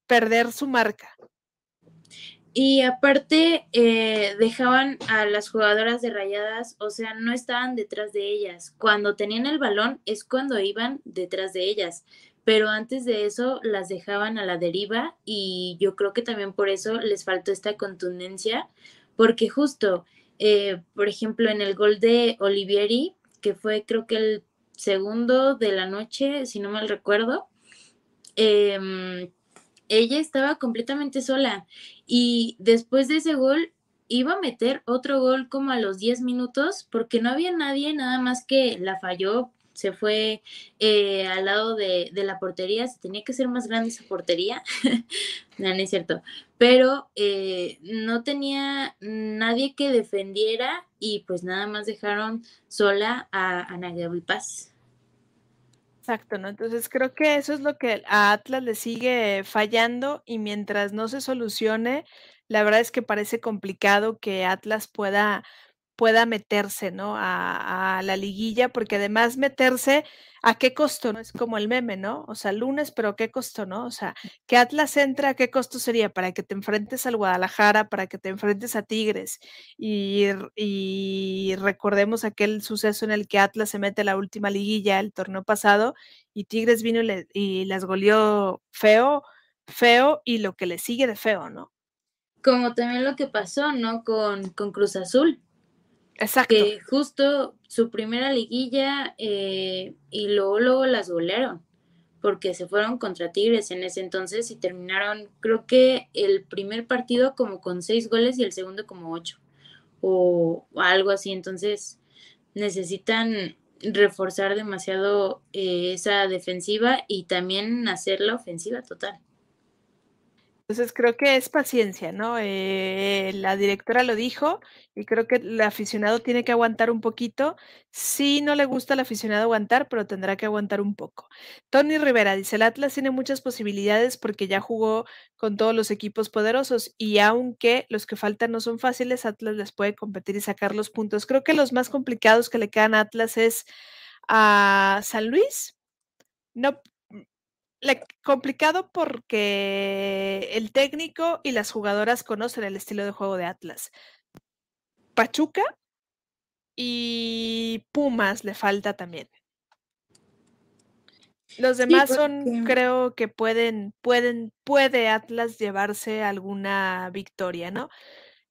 perder su marca. Y aparte, eh, dejaban a las jugadoras de rayadas, o sea, no estaban detrás de ellas. Cuando tenían el balón es cuando iban detrás de ellas, pero antes de eso las dejaban a la deriva y yo creo que también por eso les faltó esta contundencia, porque justo, eh, por ejemplo, en el gol de Olivieri, que fue creo que el segundo de la noche, si no mal recuerdo, em, ella estaba completamente sola y después de ese gol iba a meter otro gol como a los 10 minutos porque no había nadie, nada más que la falló, se fue eh, al lado de, la portería, se tenía que ser más grande esa portería, no, es cierto, pero eh, no tenía nadie que defendiera y pues nada más dejaron sola a Ana Gabriel Paz. Exacto, ¿no? Entonces creo que eso es lo que a Atlas le sigue fallando y mientras no se solucione, la verdad es que parece complicado que Atlas pueda pueda meterse, ¿no? A, a, la liguilla, porque además meterse, ¿a qué costo? No es como el meme, ¿no? O sea, lunes, pero ¿qué costo, no? O sea, que Atlas entra, ¿a qué costo sería? Para que te enfrentes al Guadalajara, para que te enfrentes a Tigres. Y, recordemos aquel suceso en el que Atlas se mete a la última liguilla, el torneo pasado, y Tigres vino y las goleó feo, feo, y lo que le sigue de feo, ¿no? Como también lo que pasó, ¿no? Con, con Cruz Azul Que justo su primera liguilla eh, y luego, luego las golearon, porque se fueron contra Tigres en ese entonces y terminaron, creo que el primer partido como con seis goles y el segundo como ocho, o, algo así. Entonces necesitan reforzar demasiado eh, esa defensiva y también hacer la ofensiva total. Entonces creo que es paciencia, ¿no? Eh, la directora lo dijo y creo que el aficionado tiene que aguantar un poquito. Sí, no le gusta al aficionado aguantar, pero tendrá que aguantar un poco. Tony Rivera dice, el Atlas tiene muchas posibilidades porque ya jugó con todos los equipos poderosos y aunque los que faltan no son fáciles, Atlas les puede competir y sacar los puntos. Creo que los más complicados que le quedan a Atlas es a San Luis. No, complicado porque el técnico y las jugadoras conocen el estilo de juego de Atlas. Pachuca y Pumas le falta también. Los demás son, creo que pueden, pueden, puede Atlas llevarse alguna victoria, ¿no?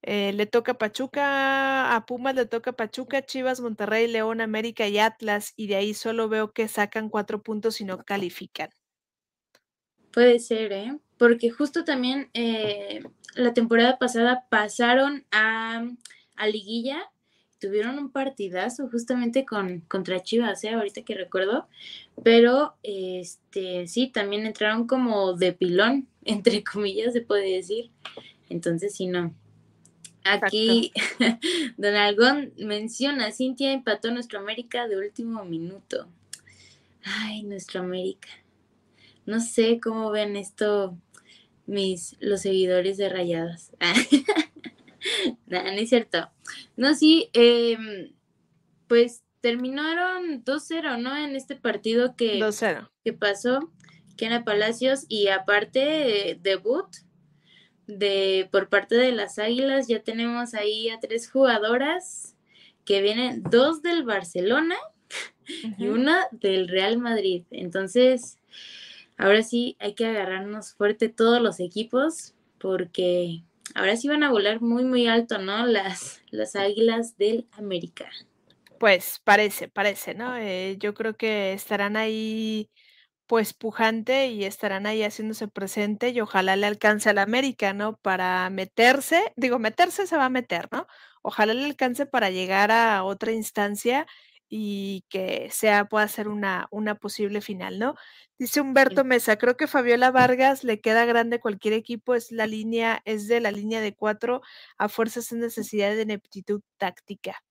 Eh, le toca Pachuca, a Pumas le toca Pachuca, Chivas, Monterrey, León, América y Atlas, y de ahí solo veo que sacan cuatro puntos y no califican. Puede ser, ¿eh? Porque justo también eh, la temporada pasada pasaron a, a, Liguilla, tuvieron un partidazo justamente con, contra Chivas, ¿eh? Ahorita que recuerdo, pero este sí, también entraron como de pilón, entre comillas se puede decir. Entonces, sí, no. Aquí Don Algón menciona, Cintia empató nuestro América de último minuto. Ay, nuestro América. No sé cómo ven esto mis los seguidores de Rayadas. no, no es cierto. No, sí, em, pues terminaron 2-0, ¿no? En este partido que, que pasó, que era Palacios, y aparte, debut de por parte de las Águilas, ya tenemos ahí a tres jugadoras que vienen, dos del Barcelona y una del Real Madrid. Entonces, ahora sí hay que agarrarnos fuerte todos los equipos porque ahora sí van a volar muy, muy alto, ¿no? Las, las águilas del América. Pues parece, parece, ¿no? Eh, yo creo que estarán ahí pues pujante y estarán ahí haciéndose presente y ojalá le alcance al América, ¿no? Para meterse, digo, meterse se va a meter, ¿no? Ojalá le alcance para llegar a otra instancia y que sea, pueda ser una, una posible final, ¿no? Dice Humberto Mesa, creo que Fabiola Vargas le queda grande cualquier equipo, es la línea, es de la línea de cuatro, a fuerzas en necesidad de ineptitud táctica.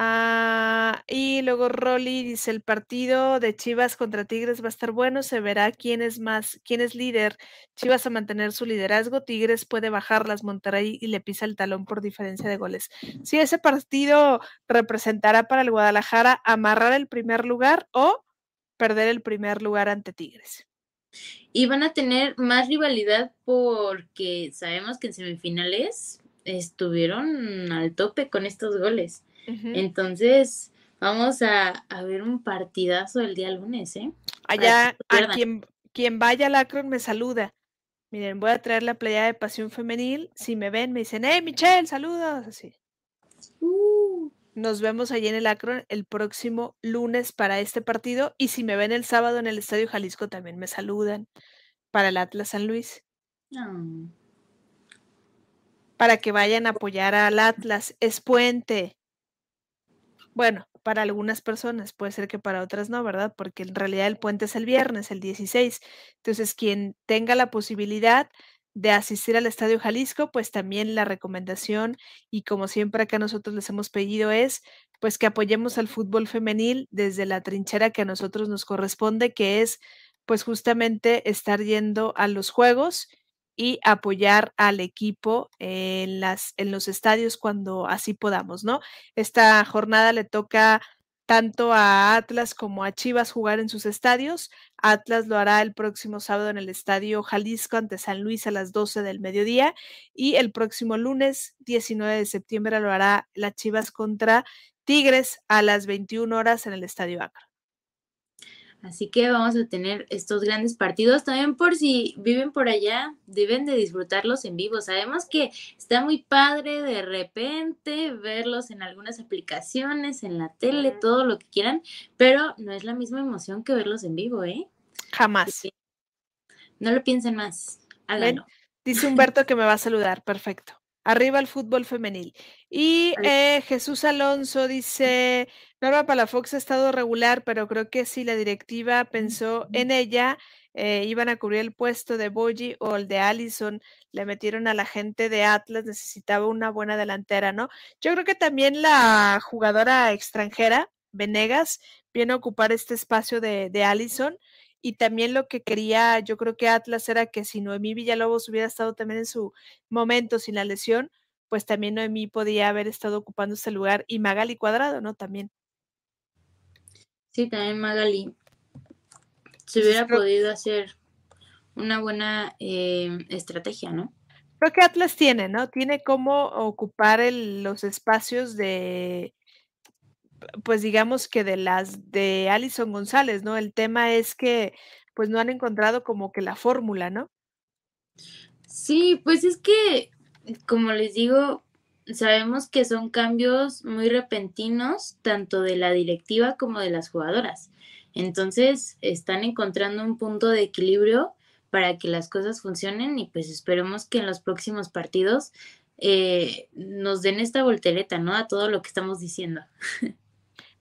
Ah, y luego Rolly dice, el partido de Chivas contra Tigres va a estar bueno, se verá quién es más, quién es líder. Chivas a mantener su liderazgo, Tigres puede bajar las Monterrey y le pisa el talón por diferencia de goles. Si ese partido representará para el Guadalajara amarrar el primer lugar o perder el primer lugar ante Tigres. Y van a tener más rivalidad porque sabemos que en semifinales estuvieron al tope con estos goles. Entonces, vamos a, ver un partidazo el día lunes, ¿eh? Allá, a quien, quien vaya al Akron me saluda. Miren, voy a traer la playa de pasión femenil. Si me ven, me dicen, ¡Hey, Michelle, saludos! Así. Uh. Nos vemos allí en el Akron el próximo lunes para este partido. Y si me ven el sábado en el Estadio Jalisco, también me saludan para el Atlas San Luis. Ah. Para que vayan a apoyar al Atlas. Es puente. Bueno, para algunas personas, puede ser que para otras no, ¿verdad? Porque en realidad el puente es el viernes, el 16. Entonces, quien tenga la posibilidad de asistir al Estadio Jalisco, pues también la recomendación y como siempre acá nosotros les hemos pedido es pues que apoyemos al fútbol femenil desde la trinchera que a nosotros nos corresponde, que es pues justamente estar yendo a los juegos y apoyar al equipo en, los estadios cuando así podamos, ¿no? Esta jornada le toca tanto a Atlas como a Chivas jugar en sus estadios. Atlas lo hará el próximo sábado en el Estadio Jalisco ante San Luis a las 12 del mediodía y el próximo lunes 19 de septiembre lo hará la Chivas contra Tigres a las 21 horas en el Estadio Acro. Así que vamos a tener estos grandes partidos. También por si viven por allá, deben de disfrutarlos en vivo. Sabemos que está muy padre de repente verlos en algunas aplicaciones, en la tele, todo lo que quieran, pero no es la misma emoción que verlos en vivo, ¿eh? Jamás. No lo piensen más. Háganlo. Dice Humberto que me va a saludar. Perfecto. Arriba el fútbol femenil. Y eh, Jesús Alonso dice, Norma Palafox ha estado regular, pero creo que si la directiva pensó en ella, eh, iban a cubrir el puesto de Boji o el de Allison, le metieron a la gente de Atlas, necesitaba una buena delantera, ¿no? Yo creo que también la jugadora extranjera, Venegas, viene a ocupar este espacio de, de Allison y también lo que quería, yo creo que Atlas era que si Noemí Villalobos hubiera estado también en su momento sin la lesión, pues también Noemí podía haber estado ocupando ese lugar y Magali Cuadrado, ¿no? También. Sí, también Magali. Se hubiera podido hacer una buena eh, estrategia, ¿no? Creo que Atlas tiene, ¿no? Tiene cómo ocupar los espacios de, pues digamos que de las de Alison González, ¿no? El tema es que pues no han encontrado como que la fórmula, ¿no? Sí, pues es que, como les digo, sabemos que son cambios muy repentinos, tanto de la directiva como de las jugadoras. Entonces, están encontrando un punto de equilibrio para que las cosas funcionen y pues esperemos que en los próximos partidos eh, nos den esta voltereta, ¿no? A todo lo que estamos diciendo.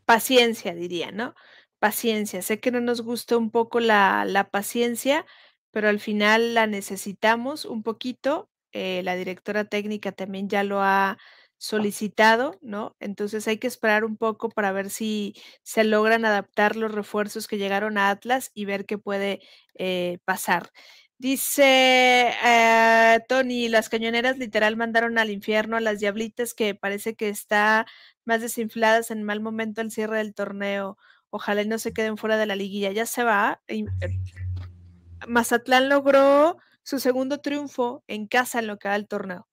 paciencia, diría, ¿no? Paciencia. Sé que no nos gusta un poco la, la paciencia, pero al final la necesitamos un poquito. Eh, la directora técnica también ya lo ha solicitado, ¿no? Entonces hay que esperar un poco para ver si se logran adaptar los refuerzos que llegaron a Atlas y ver qué puede eh, pasar. Dice eh, Tony, las cañoneras literal mandaron al infierno a las diablitas que parece que está más desinfladas en mal momento el cierre del torneo. Ojalá no se queden fuera de la liguilla. Ya se va. Eh, Mazatlán logró su segundo triunfo en casa en lo que va el torneo.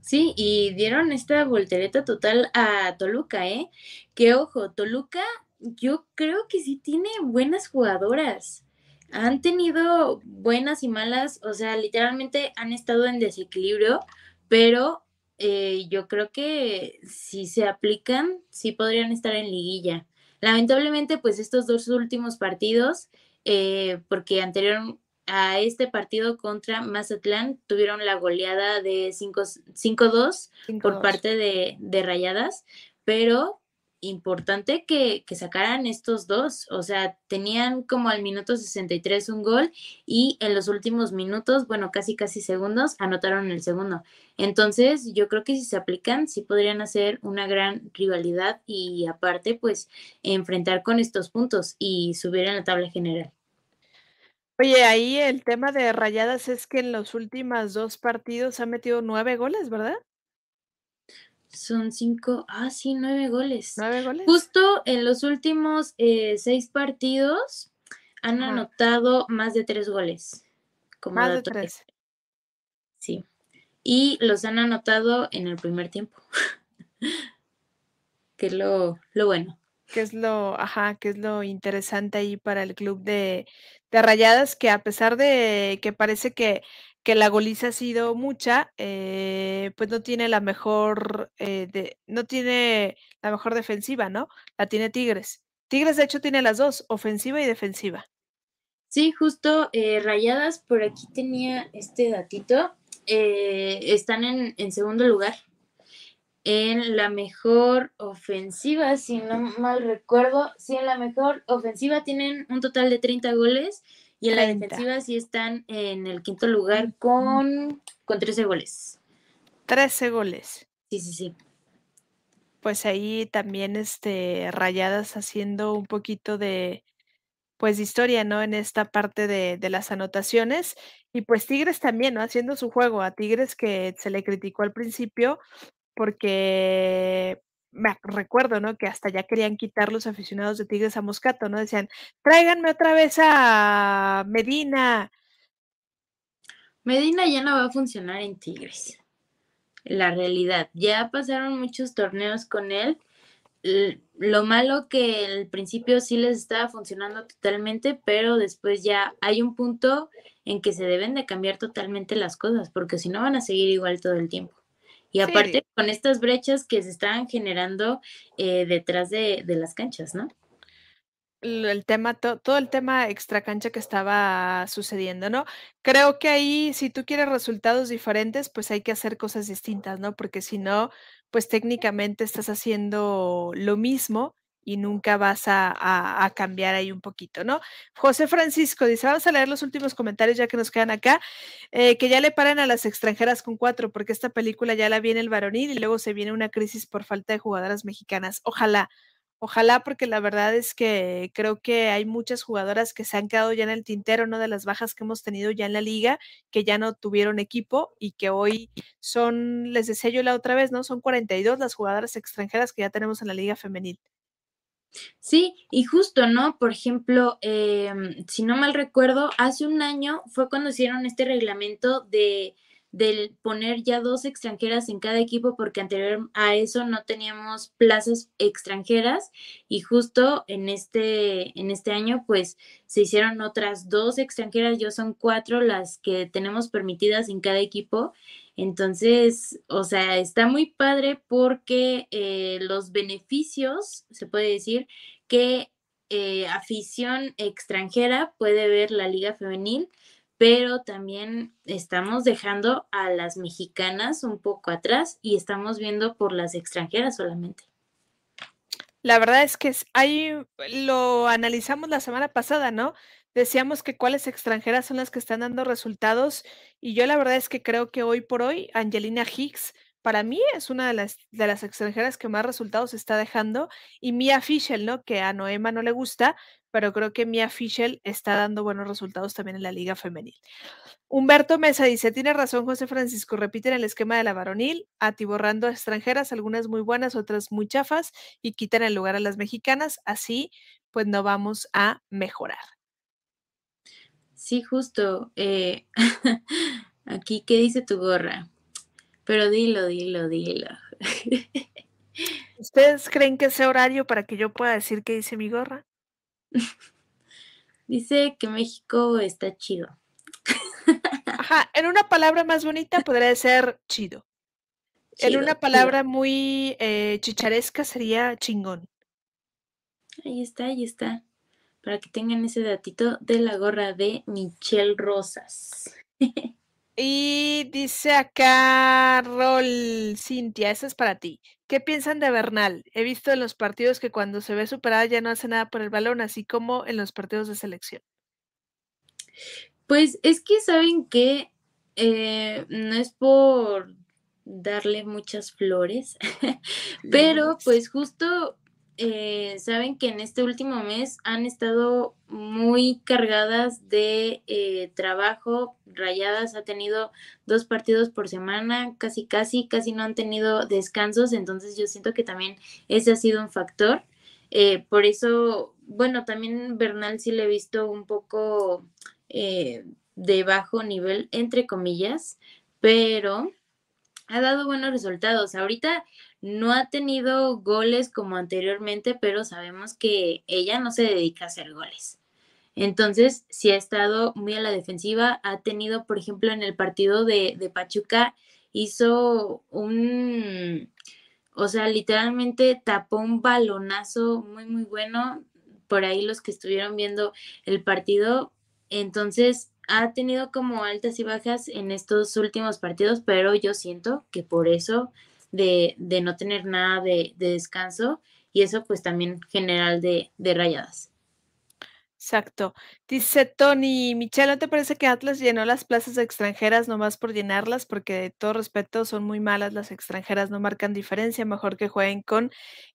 Sí, y dieron esta voltereta total a Toluca, ¿eh? Que ojo, Toluca yo creo que sí tiene buenas jugadoras han tenido buenas y malas, o sea, literalmente han estado en desequilibrio, pero eh, yo creo que si se aplican, sí podrían estar en liguilla. Lamentablemente, pues estos dos últimos partidos, eh, porque anterior a este partido contra Mazatlán tuvieron la goleada de 5-2 por parte de, de Rayadas, pero importante que, sacaran estos dos. O sea, tenían como al minuto 63 un gol y en los últimos minutos, bueno, casi casi segundos, anotaron el segundo. Entonces, yo creo que si se aplican, sí podrían hacer una gran rivalidad y aparte, pues, enfrentar con estos puntos y subir en la tabla general. Oye, ahí el tema de rayadas es que en los últimos dos partidos ha metido nueve goles, ¿verdad? Son cinco, ah, sí, nueve goles. Nueve goles. Justo en los últimos eh, seis partidos han anotado más de tres goles. más de tres. Sí. Y los han anotado en el primer tiempo. que es lo, lo bueno. Que es lo, ajá, que es lo interesante ahí para el club de, de Rayadas, que a pesar de que parece que que la goliza ha sido mucha, eh, pues no tiene la mejor, eh, no tiene la mejor defensiva, ¿no? La tiene Tigres. Tigres, de hecho, tiene las dos, ofensiva y defensiva. Sí, justo eh, Rayadas, por aquí tenía este datito. están en, en segundo lugar en la mejor ofensiva, si no mal recuerdo. Sí, en la mejor ofensiva tienen un total de 30 goles y en la defensiva sí están en el quinto lugar con, con 13 goles. 13 goles. Sí, sí, sí. Pues ahí también este, Rayadas haciendo un poquito de, pues, de historia, ¿no? En esta parte de, de, las anotaciones. Y pues Tigres también, ¿no? Haciendo su juego. A Tigres que se le criticó al principio porque me recuerdo, ¿no? Que hasta ya querían quitar los aficionados de Tigres a Moscato, ¿no? Decían, tráiganme otra vez a Medina. Medina ya no va a funcionar en Tigres. La realidad, ya pasaron muchos torneos con él. Lo malo que al principio sí les estaba funcionando totalmente, pero después ya hay un punto en que se deben de cambiar totalmente las cosas, porque si no van a seguir igual todo el tiempo. Y aparte con estas brechas que se estaban generando eh, detrás de, las canchas, ¿no? el tema, todo el tema extracancha que estaba sucediendo, ¿no? Creo que ahí, si tú quieres resultados diferentes, pues hay que hacer cosas distintas, ¿no? Porque si no, pues técnicamente estás haciendo lo mismo y nunca vas a, cambiar ahí un poquito, ¿no? José Francisco dice, vamos a leer los últimos comentarios ya que nos quedan acá, eh, que ya le paren a las extranjeras con cuatro, porque esta película ya la viene el varonil y luego se viene una crisis por falta de jugadoras mexicanas. Ojalá, Ojalá, porque la verdad es que creo que hay muchas jugadoras que se han quedado ya en el tintero, ¿no? De las bajas que hemos tenido ya en la liga, que ya no tuvieron equipo y que hoy son, les decía yo la otra vez, ¿no? Son 42 las jugadoras extranjeras que ya tenemos en la liga femenil. Sí, y justo, ¿no? Por ejemplo, em, si no mal recuerdo, hace un año fue cuando hicieron este reglamento de del poner ya dos extranjeras en cada equipo porque anterior a eso no teníamos plazas extranjeras y justo en este en este año pues se hicieron otras dos extranjeras, yo son cuatro las que tenemos permitidas en cada equipo. Entonces, o sea, está muy padre porque eh, los beneficios, se puede decir, que eh, afición extranjera puede ver la liga femenil pero también estamos dejando a las mexicanas un poco atrás y estamos viendo por las extranjeras solamente. La verdad es que ahí lo analizamos la semana pasada, ¿no? Decíamos que cuáles extranjeras son las que están dando resultados y yo la verdad es que creo que hoy por hoy Angelina Hicks para mí es una de las, de las extranjeras que más resultados está dejando y Mia Fischel, ¿no? Que a Noema no le gusta, pero creo que Mia Fischel está dando buenos resultados también en la liga femenil. Humberto Mesa dice, tiene razón José Francisco, repiten el esquema de la varonil, atiborrando a extranjeras, algunas muy buenas, otras muy chafas, y quitan el lugar a las mexicanas, así pues no vamos a mejorar. Sí, justo. Eh, aquí, ¿qué dice tu gorra? Pero dilo, dilo, dilo. ¿Ustedes creen que ese horario para que yo pueda decir qué dice mi gorra? Dice que México está chido. Ajá, en una palabra más bonita podría ser chido. en una palabra muy eh, chicharesca sería chingón. Ahí está, ahí está. Para que tengan ese datito de la gorra de Michelle Rosas. y dice acá Rol Cintia, eso es para ti. ¿Qué piensan de Bernal? He visto en los partidos que cuando se ve superada ya no hace nada por el balón, así como en los partidos de selección. Pues es que saben que eh, no es por darle muchas flores, pero pues justo eh, saben que en este último mes han estado muy cargadas de eh, trabajo. Rayadas ha tenido dos partidos por semana, casi, casi, casi no han tenido descansos. Entonces yo siento que también ese ha sido un factor. Eh, por eso, bueno, también Bernal sí le he visto un poco de bajo nivel, entre comillas, pero ha dado buenos resultados. Ahorita no ha tenido goles como anteriormente, pero sabemos que ella no se dedica a hacer goles. Entonces, sí ha estado muy a la defensiva. Ha tenido, por ejemplo, en el partido de, de Pachuca, hizo un, o sea, literalmente tapó un balonazo muy, muy bueno. Por ahí los que estuvieron viendo el partido. Entonces, ha tenido como altas y bajas en estos últimos partidos, pero yo siento que por eso de, no tener nada de, descanso y eso pues también general de, de rayadas. Exacto. Dice Tony, Michelle, ¿no te parece que Atlas llenó las plazas extranjeras nomás por llenarlas? Porque de todo respeto son muy malas las extranjeras, no marcan diferencia, mejor que jueguen con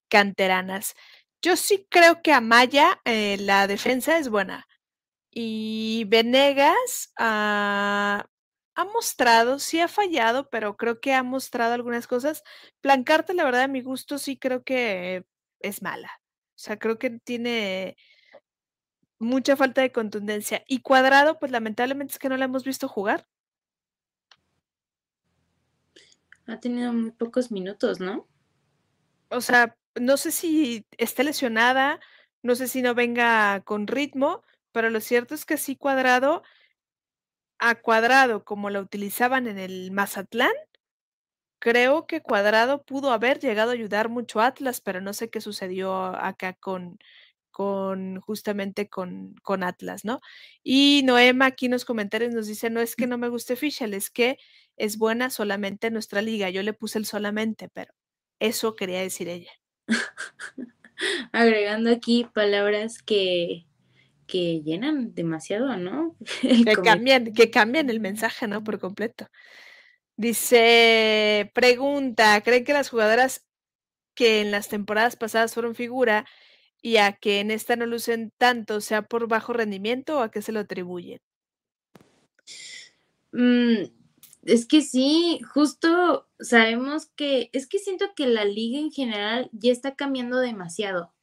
canteranas. Yo sí creo que Amaya, eh, la defensa es buena. Y Venegas, ah, ha mostrado, sí ha fallado, pero creo que ha mostrado algunas cosas. Plancarte, la verdad, a mi gusto, sí creo que es mala. O sea, creo que tiene mucha falta de contundencia. Y Cuadrado, pues lamentablemente es que no la hemos visto jugar. Ha tenido muy pocos minutos, ¿no? O sea, no sé si está lesionada, no sé si no venga con ritmo, pero lo cierto es que sí Cuadrado a Cuadrado como la utilizaban en el Mazatlán, creo que Cuadrado pudo haber llegado a ayudar mucho a Atlas, pero no sé qué sucedió acá con, con justamente con, con, Atlas, ¿no? Y Noema aquí en los comentarios nos dice, no es que no me guste Fischel, es que es buena solamente en nuestra liga. Yo le puse el solamente, pero eso quería decir ella. Agregando aquí palabras que, que llenan demasiado, ¿no? que, cambian, que cambian el mensaje, ¿no? Por completo. Dice, pregunta, ¿creen que las jugadoras que en las temporadas pasadas fueron figura y a que en esta no lucen tanto, sea por bajo rendimiento o a qué se lo atribuyen? Mm, es que sí, justo sabemos que, es que siento que la liga en general ya está cambiando demasiado,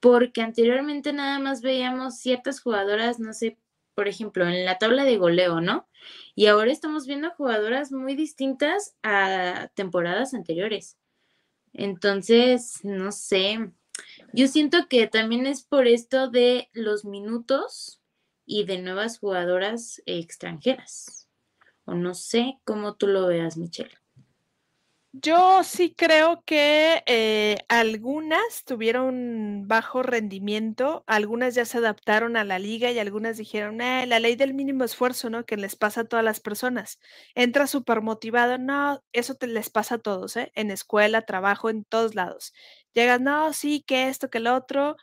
porque anteriormente nada más veíamos ciertas jugadoras, no sé, por ejemplo, en la tabla de goleo, ¿no? Y ahora estamos viendo jugadoras muy distintas a temporadas anteriores. Entonces, no sé, yo siento que también es por esto de los minutos y de nuevas jugadoras extranjeras o no sé cómo tú lo veas, Michelle. Yo sí creo que eh, algunas tuvieron bajo rendimiento, algunas ya se adaptaron a la liga y algunas dijeron, eh, la ley del mínimo esfuerzo, ¿no? Que les pasa a todas las personas. Entra súper motivado, no, eso te les pasa a todos, ¿eh? En escuela, trabajo, en todos lados. Llegas, no, sí, que esto, que lo otro,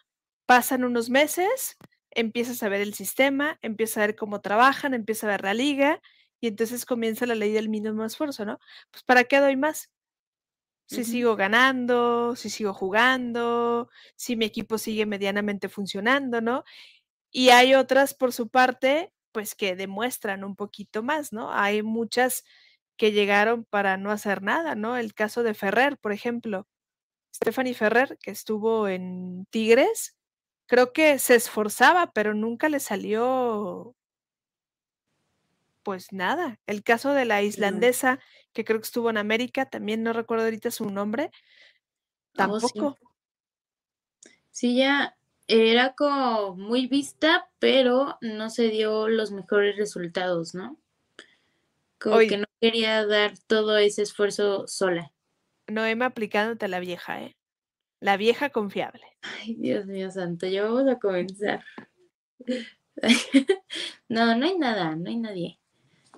pasan unos meses, empiezas a ver el sistema, empiezas a ver cómo trabajan, empiezas a ver la liga y entonces comienza la ley del mínimo esfuerzo, ¿no? Pues ¿para qué doy más? Si sigo ganando, si sigo jugando, si mi equipo sigue medianamente funcionando, ¿no? Y hay otras por su parte, pues que demuestran un poquito más, ¿no? Hay muchas que llegaron para no hacer nada, ¿no? El caso de Ferrer, por ejemplo. Stephanie Ferrer, que estuvo en Tigres, creo que se esforzaba, pero nunca le salió pues nada, el caso de la islandesa, que creo que estuvo en América, también no recuerdo ahorita su nombre, oh, tampoco. sí. ya era como muy vista, pero no se dio los mejores resultados, ¿no? Como que no quería dar todo ese esfuerzo sola. Noema aplicándote a la vieja, ¿eh? La vieja confiable. Ay, Dios mío santo, ya vamos a comenzar. no, no hay nada, no hay nadie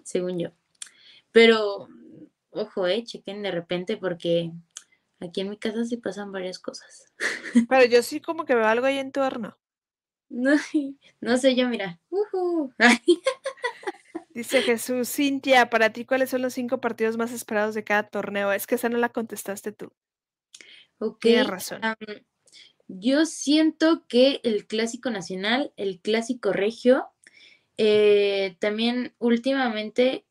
según yo. Pero, ojo, eh, chequen de repente porque aquí en mi casa sí pasan varias cosas. Pero yo sí como que veo algo ahí en tu horno. No, no sé yo, mira. Dice Jesús, Cintia, para ti, ¿cuáles son los cinco partidos más esperados de cada torneo? Es que esa no la contestaste tú. Ok. Tienes razón. yo siento que el clásico nacional, el clásico regio eh, también últimamente,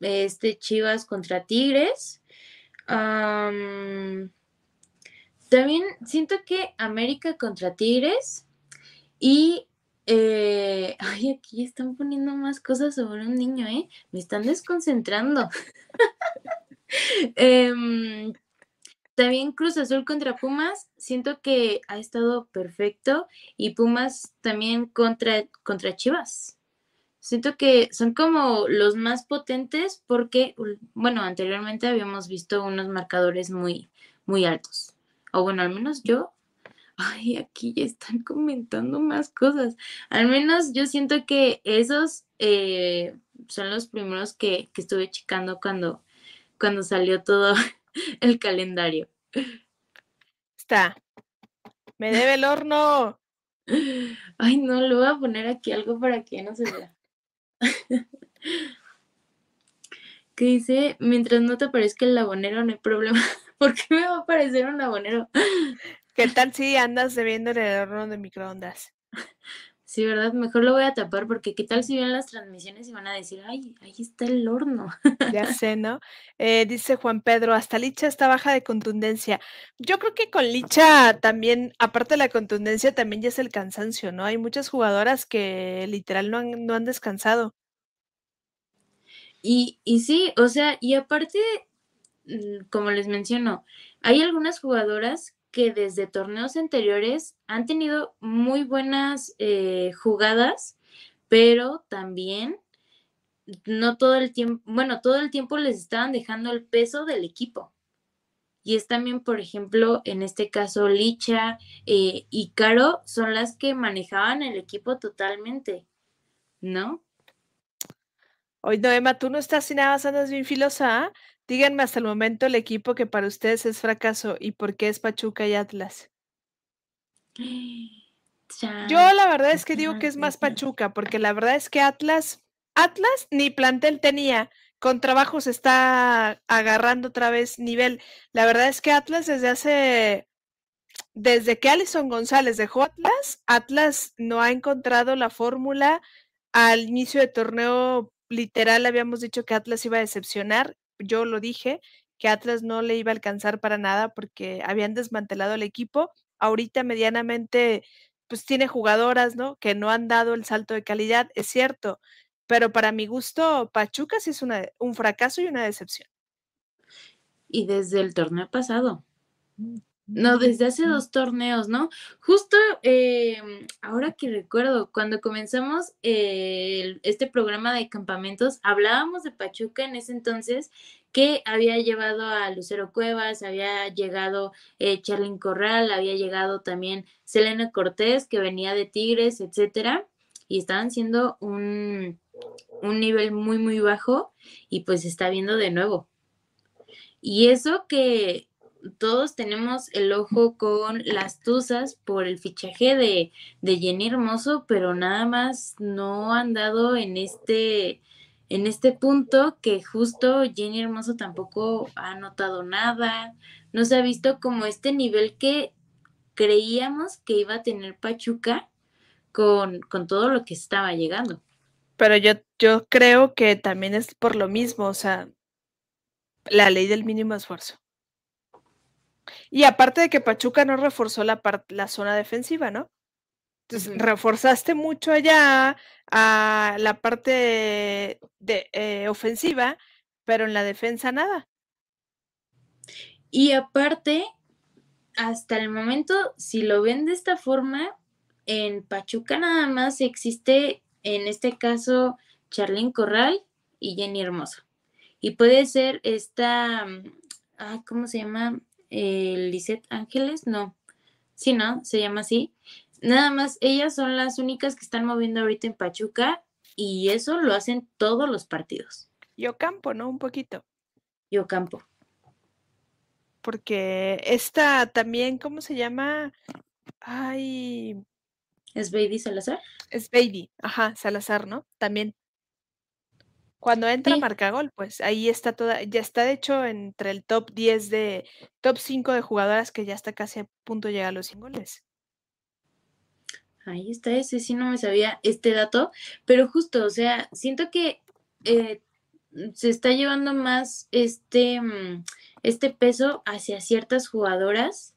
este Chivas contra Tigres. también siento que América contra Tigres. Y eh, ay, aquí están poniendo más cosas sobre un niño, ¿eh? Me están desconcentrando. Em, también Cruz Azul contra Pumas, siento que ha estado perfecto. Y Pumas también contra, contra Chivas. Siento que son como los más potentes porque, bueno, anteriormente habíamos visto unos marcadores muy, muy altos. O bueno, al menos yo. Ay, aquí ya están comentando más cosas. Al menos yo siento que esos eh, son los primeros que, que estuve checando cuando, cuando salió todo el calendario. Está. Me debe el horno. Ay, no, le voy a poner aquí algo para que no se vea. que dice, mientras no te aparezca el labonero, no hay problema. ¿Por qué me va a aparecer un labonero? ¿Qué tal si andas debiendo el horno de microondas? Sí, ¿verdad? Mejor lo voy a tapar porque qué tal si ven las transmisiones y van a decir, ay, ahí está el horno. Ya sé, ¿no? Eh, dice Juan Pedro, hasta Licha está baja de contundencia. Yo creo que con Licha también, aparte de la contundencia, también ya es el cansancio, ¿no? Hay muchas jugadoras que literal no han, no han descansado. Y, y sí, o sea, y aparte, mm, como les menciono, hay algunas jugadoras que desde torneos anteriores han tenido muy buenas eh, jugadas, pero también no todo el tiempo, bueno, todo el tiempo les estaban dejando el peso del equipo. y es también, por ejemplo, en este caso, Licha eh, y Caro son las que manejaban el equipo totalmente, ¿no? Hoy, Noema, tú no estás sin nada andas bien filosa. ¿ah? Díganme hasta el momento el equipo que para ustedes es fracaso y por qué es Pachuca y Atlas. Yo la verdad es que digo que es más Pachuca, porque la verdad es que Atlas, Atlas ni plantel tenía, con trabajo se está agarrando otra vez nivel. La verdad es que Atlas desde hace, desde que Alison González dejó Atlas, Atlas no ha encontrado la fórmula. Al inicio de torneo, literal, habíamos dicho que Atlas iba a decepcionar. Yo lo dije, que Atlas no le iba a alcanzar para nada porque habían desmantelado el equipo. Ahorita medianamente pues tiene jugadoras, ¿no? Que no han dado el salto de calidad, es cierto, pero para mi gusto, Pachuca sí es una, un fracaso y una decepción. Y desde el torneo pasado. No, desde hace dos torneos, ¿no? Justo em, ahora que recuerdo, cuando comenzamos este programa de campamentos, hablábamos de Pachuca en ese entonces que había llevado a Lucero Cuevas, había llegado eh, Charlyn Corral, había llegado también Selena Cortés, que venía de Tigres, etcétera, y estaban siendo un, un nivel muy, muy bajo, y pues se está viendo de nuevo. Y eso que todos tenemos el ojo con las Tuzas por el fichaje de, de Jenny Hermoso, pero nada más no han dado en este en este punto que justo Jenny Hermoso tampoco ha notado nada, no se ha visto como este nivel que creíamos que iba a tener Pachuca con, con todo lo que estaba llegando. Pero yo, yo creo que también es por lo mismo, o sea, la ley del mínimo esfuerzo. Y aparte de que Pachuca no reforzó la, la zona defensiva, ¿no? Entonces, reforzaste mucho allá a la parte de, eh, ofensiva, pero en la defensa nada. Y aparte, hasta el momento, si lo ven de esta forma, en Pachuca nada más existe, en este caso, Charlene Corral y Jenny Hermoso. Y puede ser esta, ah, ¿cómo se llama? Eh, Lisette Ángeles, no. Sí, ¿no? Se llama así. Nada más, ellas son las únicas que están moviendo ahorita en Pachuca y eso lo hacen todos los partidos. Yo campo, ¿no? Un poquito. Yo campo. Porque esta también, ¿cómo se llama? Ay. ¿Es Baby Salazar? Es Baby, ajá, Salazar, ¿no? También. Cuando entra marca gol, pues ahí está toda, ya está de hecho entre el top 10 de, top 5 de jugadoras que ya está casi a punto de llegar a los 100 goles. Ahí está, ese sí no me sabía este dato, pero justo, o sea, siento que eh, se está llevando más este, mm, este peso hacia ciertas jugadoras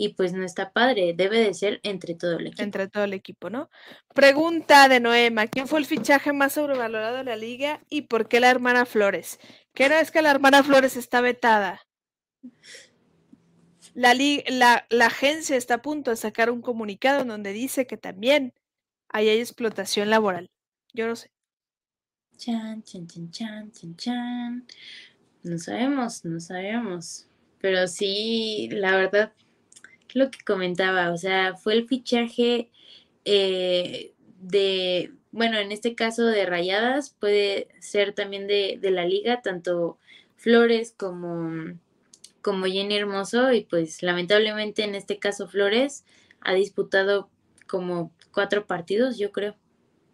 y pues no está padre, debe de ser entre todo el equipo. Entre todo el equipo, ¿no? Pregunta de Noema, ¿quién fue el fichaje más sobrevalorado de la liga y por qué la hermana Flores? ¿Qué no es que la hermana Flores está vetada? La, agencia está a punto de sacar un comunicado en donde dice que también hay explotación laboral. Yo no sé. Chan, chan, chan, chan, chan, chan. No sabemos, no sabemos. Pero sí, la verdad, lo que comentaba, o sea, fue el fichaje eh, de, bueno, en este caso de Rayadas, puede ser también de, de la liga, tanto Flores como como Jenny Hermoso y pues lamentablemente en este caso Flores ha disputado como cuatro partidos, yo creo,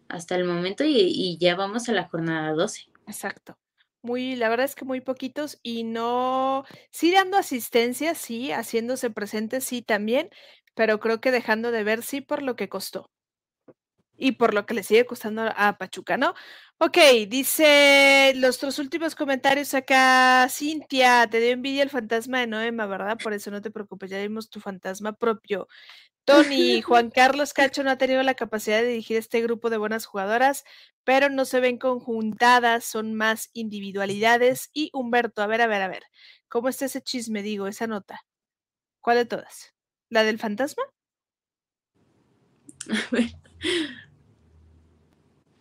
hasta el momento y, ya vamos a la jornada 12. Exacto. Muy, la verdad es que muy poquitos y no, sí dando asistencia, sí, haciéndose presente, sí también, pero creo que dejando de ver, sí, por lo que costó y por lo que le sigue costando a Pachuca, ¿no? Ok, dice los últimos comentarios acá, Cintia, te dio envidia el fantasma de Noema, ¿verdad? Por eso no te preocupes, ya vimos tu fantasma propio. Tony, Juan Carlos Cacho no ha tenido la capacidad de dirigir este grupo de buenas jugadoras, pero no se ven conjuntadas, son más individualidades. Y Humberto, a ver, a ver, a ver, ¿cómo está ese chisme, digo, esa nota? ¿Cuál de todas? ¿La del fantasma? A ver.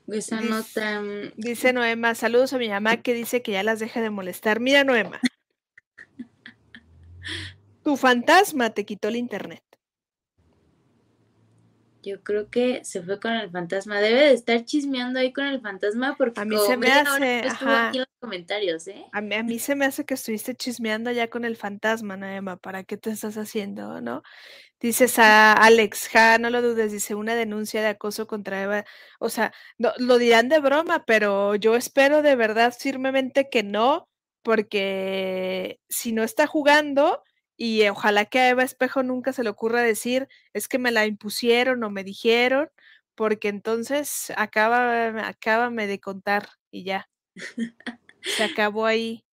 Esa nota. Mm, dice Noema, saludos a mi mamá que dice que ya las deja de molestar. Mira, Noema. Tu fantasma te quitó el internet. Yo creo que se fue con el fantasma. Debe de estar chismeando ahí con el fantasma porque a mí se me hace aquí en los comentarios, ¿eh? A mí, a mí se me hace que estuviste chismeando ya con el fantasma, Naema. ¿Para qué te estás haciendo, no? Dices a Alex, ja, no lo dudes, dice una denuncia de acoso contra Eva. O sea, lo dirán de broma, pero yo espero de verdad firmemente que no, porque si no está jugando, y ojalá que a Eva Espejo nunca se le ocurra decir, es que me la impusieron o me dijeron, porque entonces acaba, acábame de contar y ya. Se acabó ahí.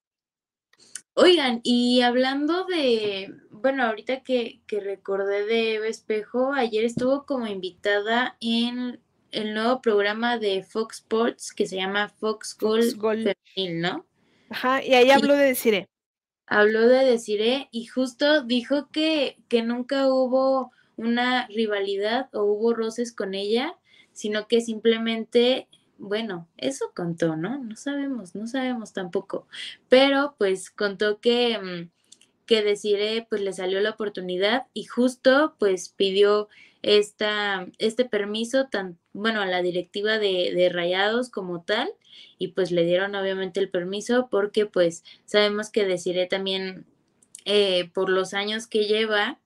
Oigan, y hablando de, bueno, ahorita que, que recordé de Eva Espejo, ayer estuvo como invitada en el nuevo programa de Fox Sports que se llama Fox Gold, ¿no? Ajá, y ahí habló de Deciré habló de Desiree y justo dijo que, que nunca hubo una rivalidad o hubo roces con ella, sino que simplemente, bueno, eso contó, ¿no? No sabemos, no sabemos tampoco, pero pues contó que, mm, que Desiree pues le salió la oportunidad y justo pues pidió esta, este permiso, tan, bueno, a la directiva de, de Rayados como tal, y pues le dieron obviamente el permiso porque pues sabemos que deciré también eh, por los años que lleva,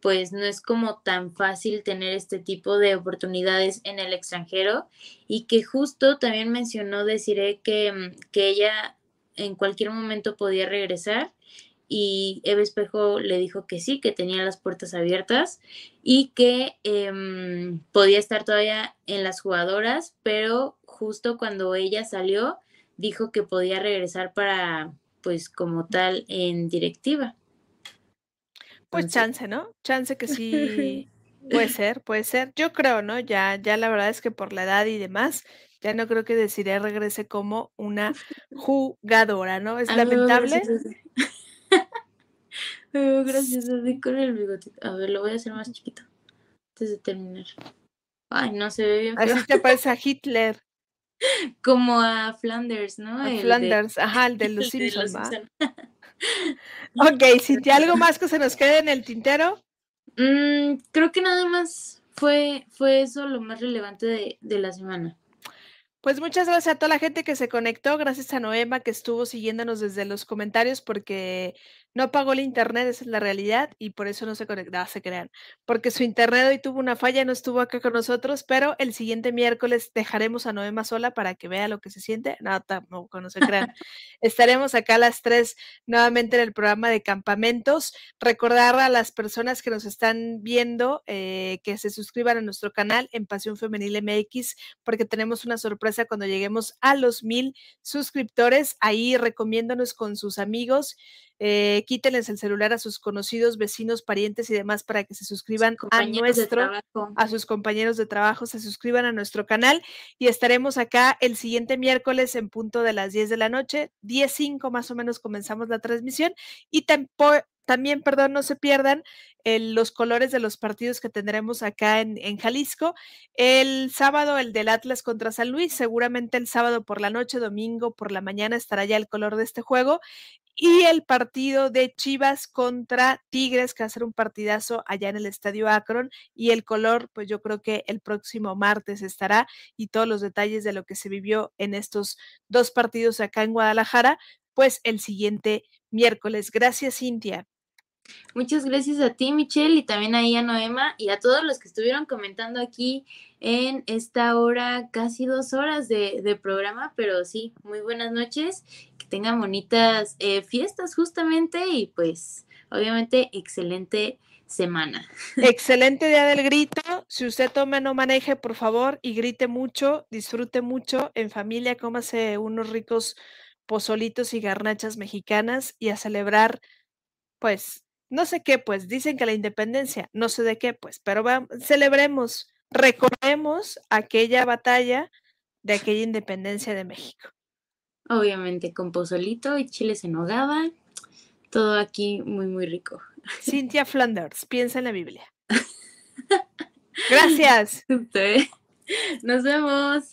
pues no es como tan fácil tener este tipo de oportunidades en el extranjero y que justo también mencionó deciré que, mm, que ella en cualquier momento podía regresar y Eva Espejo le dijo que sí, que tenía las puertas abiertas y que em, podía estar todavía en las jugadoras, pero justo cuando ella salió dijo que podía regresar para, pues como tal, en directiva. Pues chance, ¿no? Chance que sí puede ser, puede ser. Yo creo, ¿no? Ya, ya la verdad es que por la edad y demás, ya no creo que deciré regrese como una jugadora, ¿no? Es lamentable. Gracias, así con el bigotito. A ver, lo voy a hacer más chiquito antes de terminar. Ay, no se ve bien. Así te parece a Hitler. Como a Flanders, ¿no? A Flanders, ajá, el de los Simpsons. ok, si algo más que se nos quede en el tintero. Mm, creo que nada más fue, fue eso lo más relevante de, de la semana. Pues muchas gracias a toda la gente que se conectó, gracias a Noema que estuvo siguiéndonos desde los comentarios porque no pagó el internet, esa es la realidad, y por eso no se conectaba, se crean. Porque su internet hoy tuvo una falla, no estuvo acá con nosotros, pero el siguiente miércoles dejaremos a Noema sola para que vea lo que se siente. No, tampoco, no se crean. Estaremos acá a las tres nuevamente en el programa de campamentos. Recordar a las personas que nos están viendo eh, que se suscriban a nuestro canal en Pasión Femenil MX, porque tenemos una sorpresa cuando lleguemos a los mil suscriptores. Ahí recomiéndonos con sus amigos eh, quítenles el celular a sus conocidos, vecinos, parientes y demás para que se suscriban a nuestro, a sus compañeros de trabajo, se suscriban a nuestro canal y estaremos acá el siguiente miércoles en punto de las 10 de la noche, 10.05 más o menos comenzamos la transmisión y también, perdón, no se pierdan los colores de los partidos que tendremos acá en, en, Jalisco. El sábado, el del Atlas contra San Luis, seguramente el sábado por la noche, domingo por la mañana estará ya el color de este juego y el partido de Chivas contra Tigres, que va a ser un partidazo allá en el Estadio Akron. Y el color, pues yo creo que el próximo martes estará y todos los detalles de lo que se vivió en estos dos partidos acá en Guadalajara, pues el siguiente miércoles. Gracias, Cintia. Muchas gracias a ti, Michelle, y también ahí a Noema y a todos los que estuvieron comentando aquí en esta hora, casi dos horas de, de programa, pero sí, muy buenas noches tengan bonitas eh, fiestas justamente y pues obviamente excelente semana. Excelente día del grito. Si usted tome, no maneje, por favor, y grite mucho, disfrute mucho en familia, cómase unos ricos pozolitos y garnachas mexicanas y a celebrar, pues, no sé qué, pues, dicen que la independencia, no sé de qué, pues, pero vamos, celebremos, recordemos aquella batalla de aquella independencia de México. Obviamente con pozolito y chiles en nogada. Todo aquí muy, muy rico. Cynthia Flanders, piensa en la Biblia. Gracias. Nos vemos.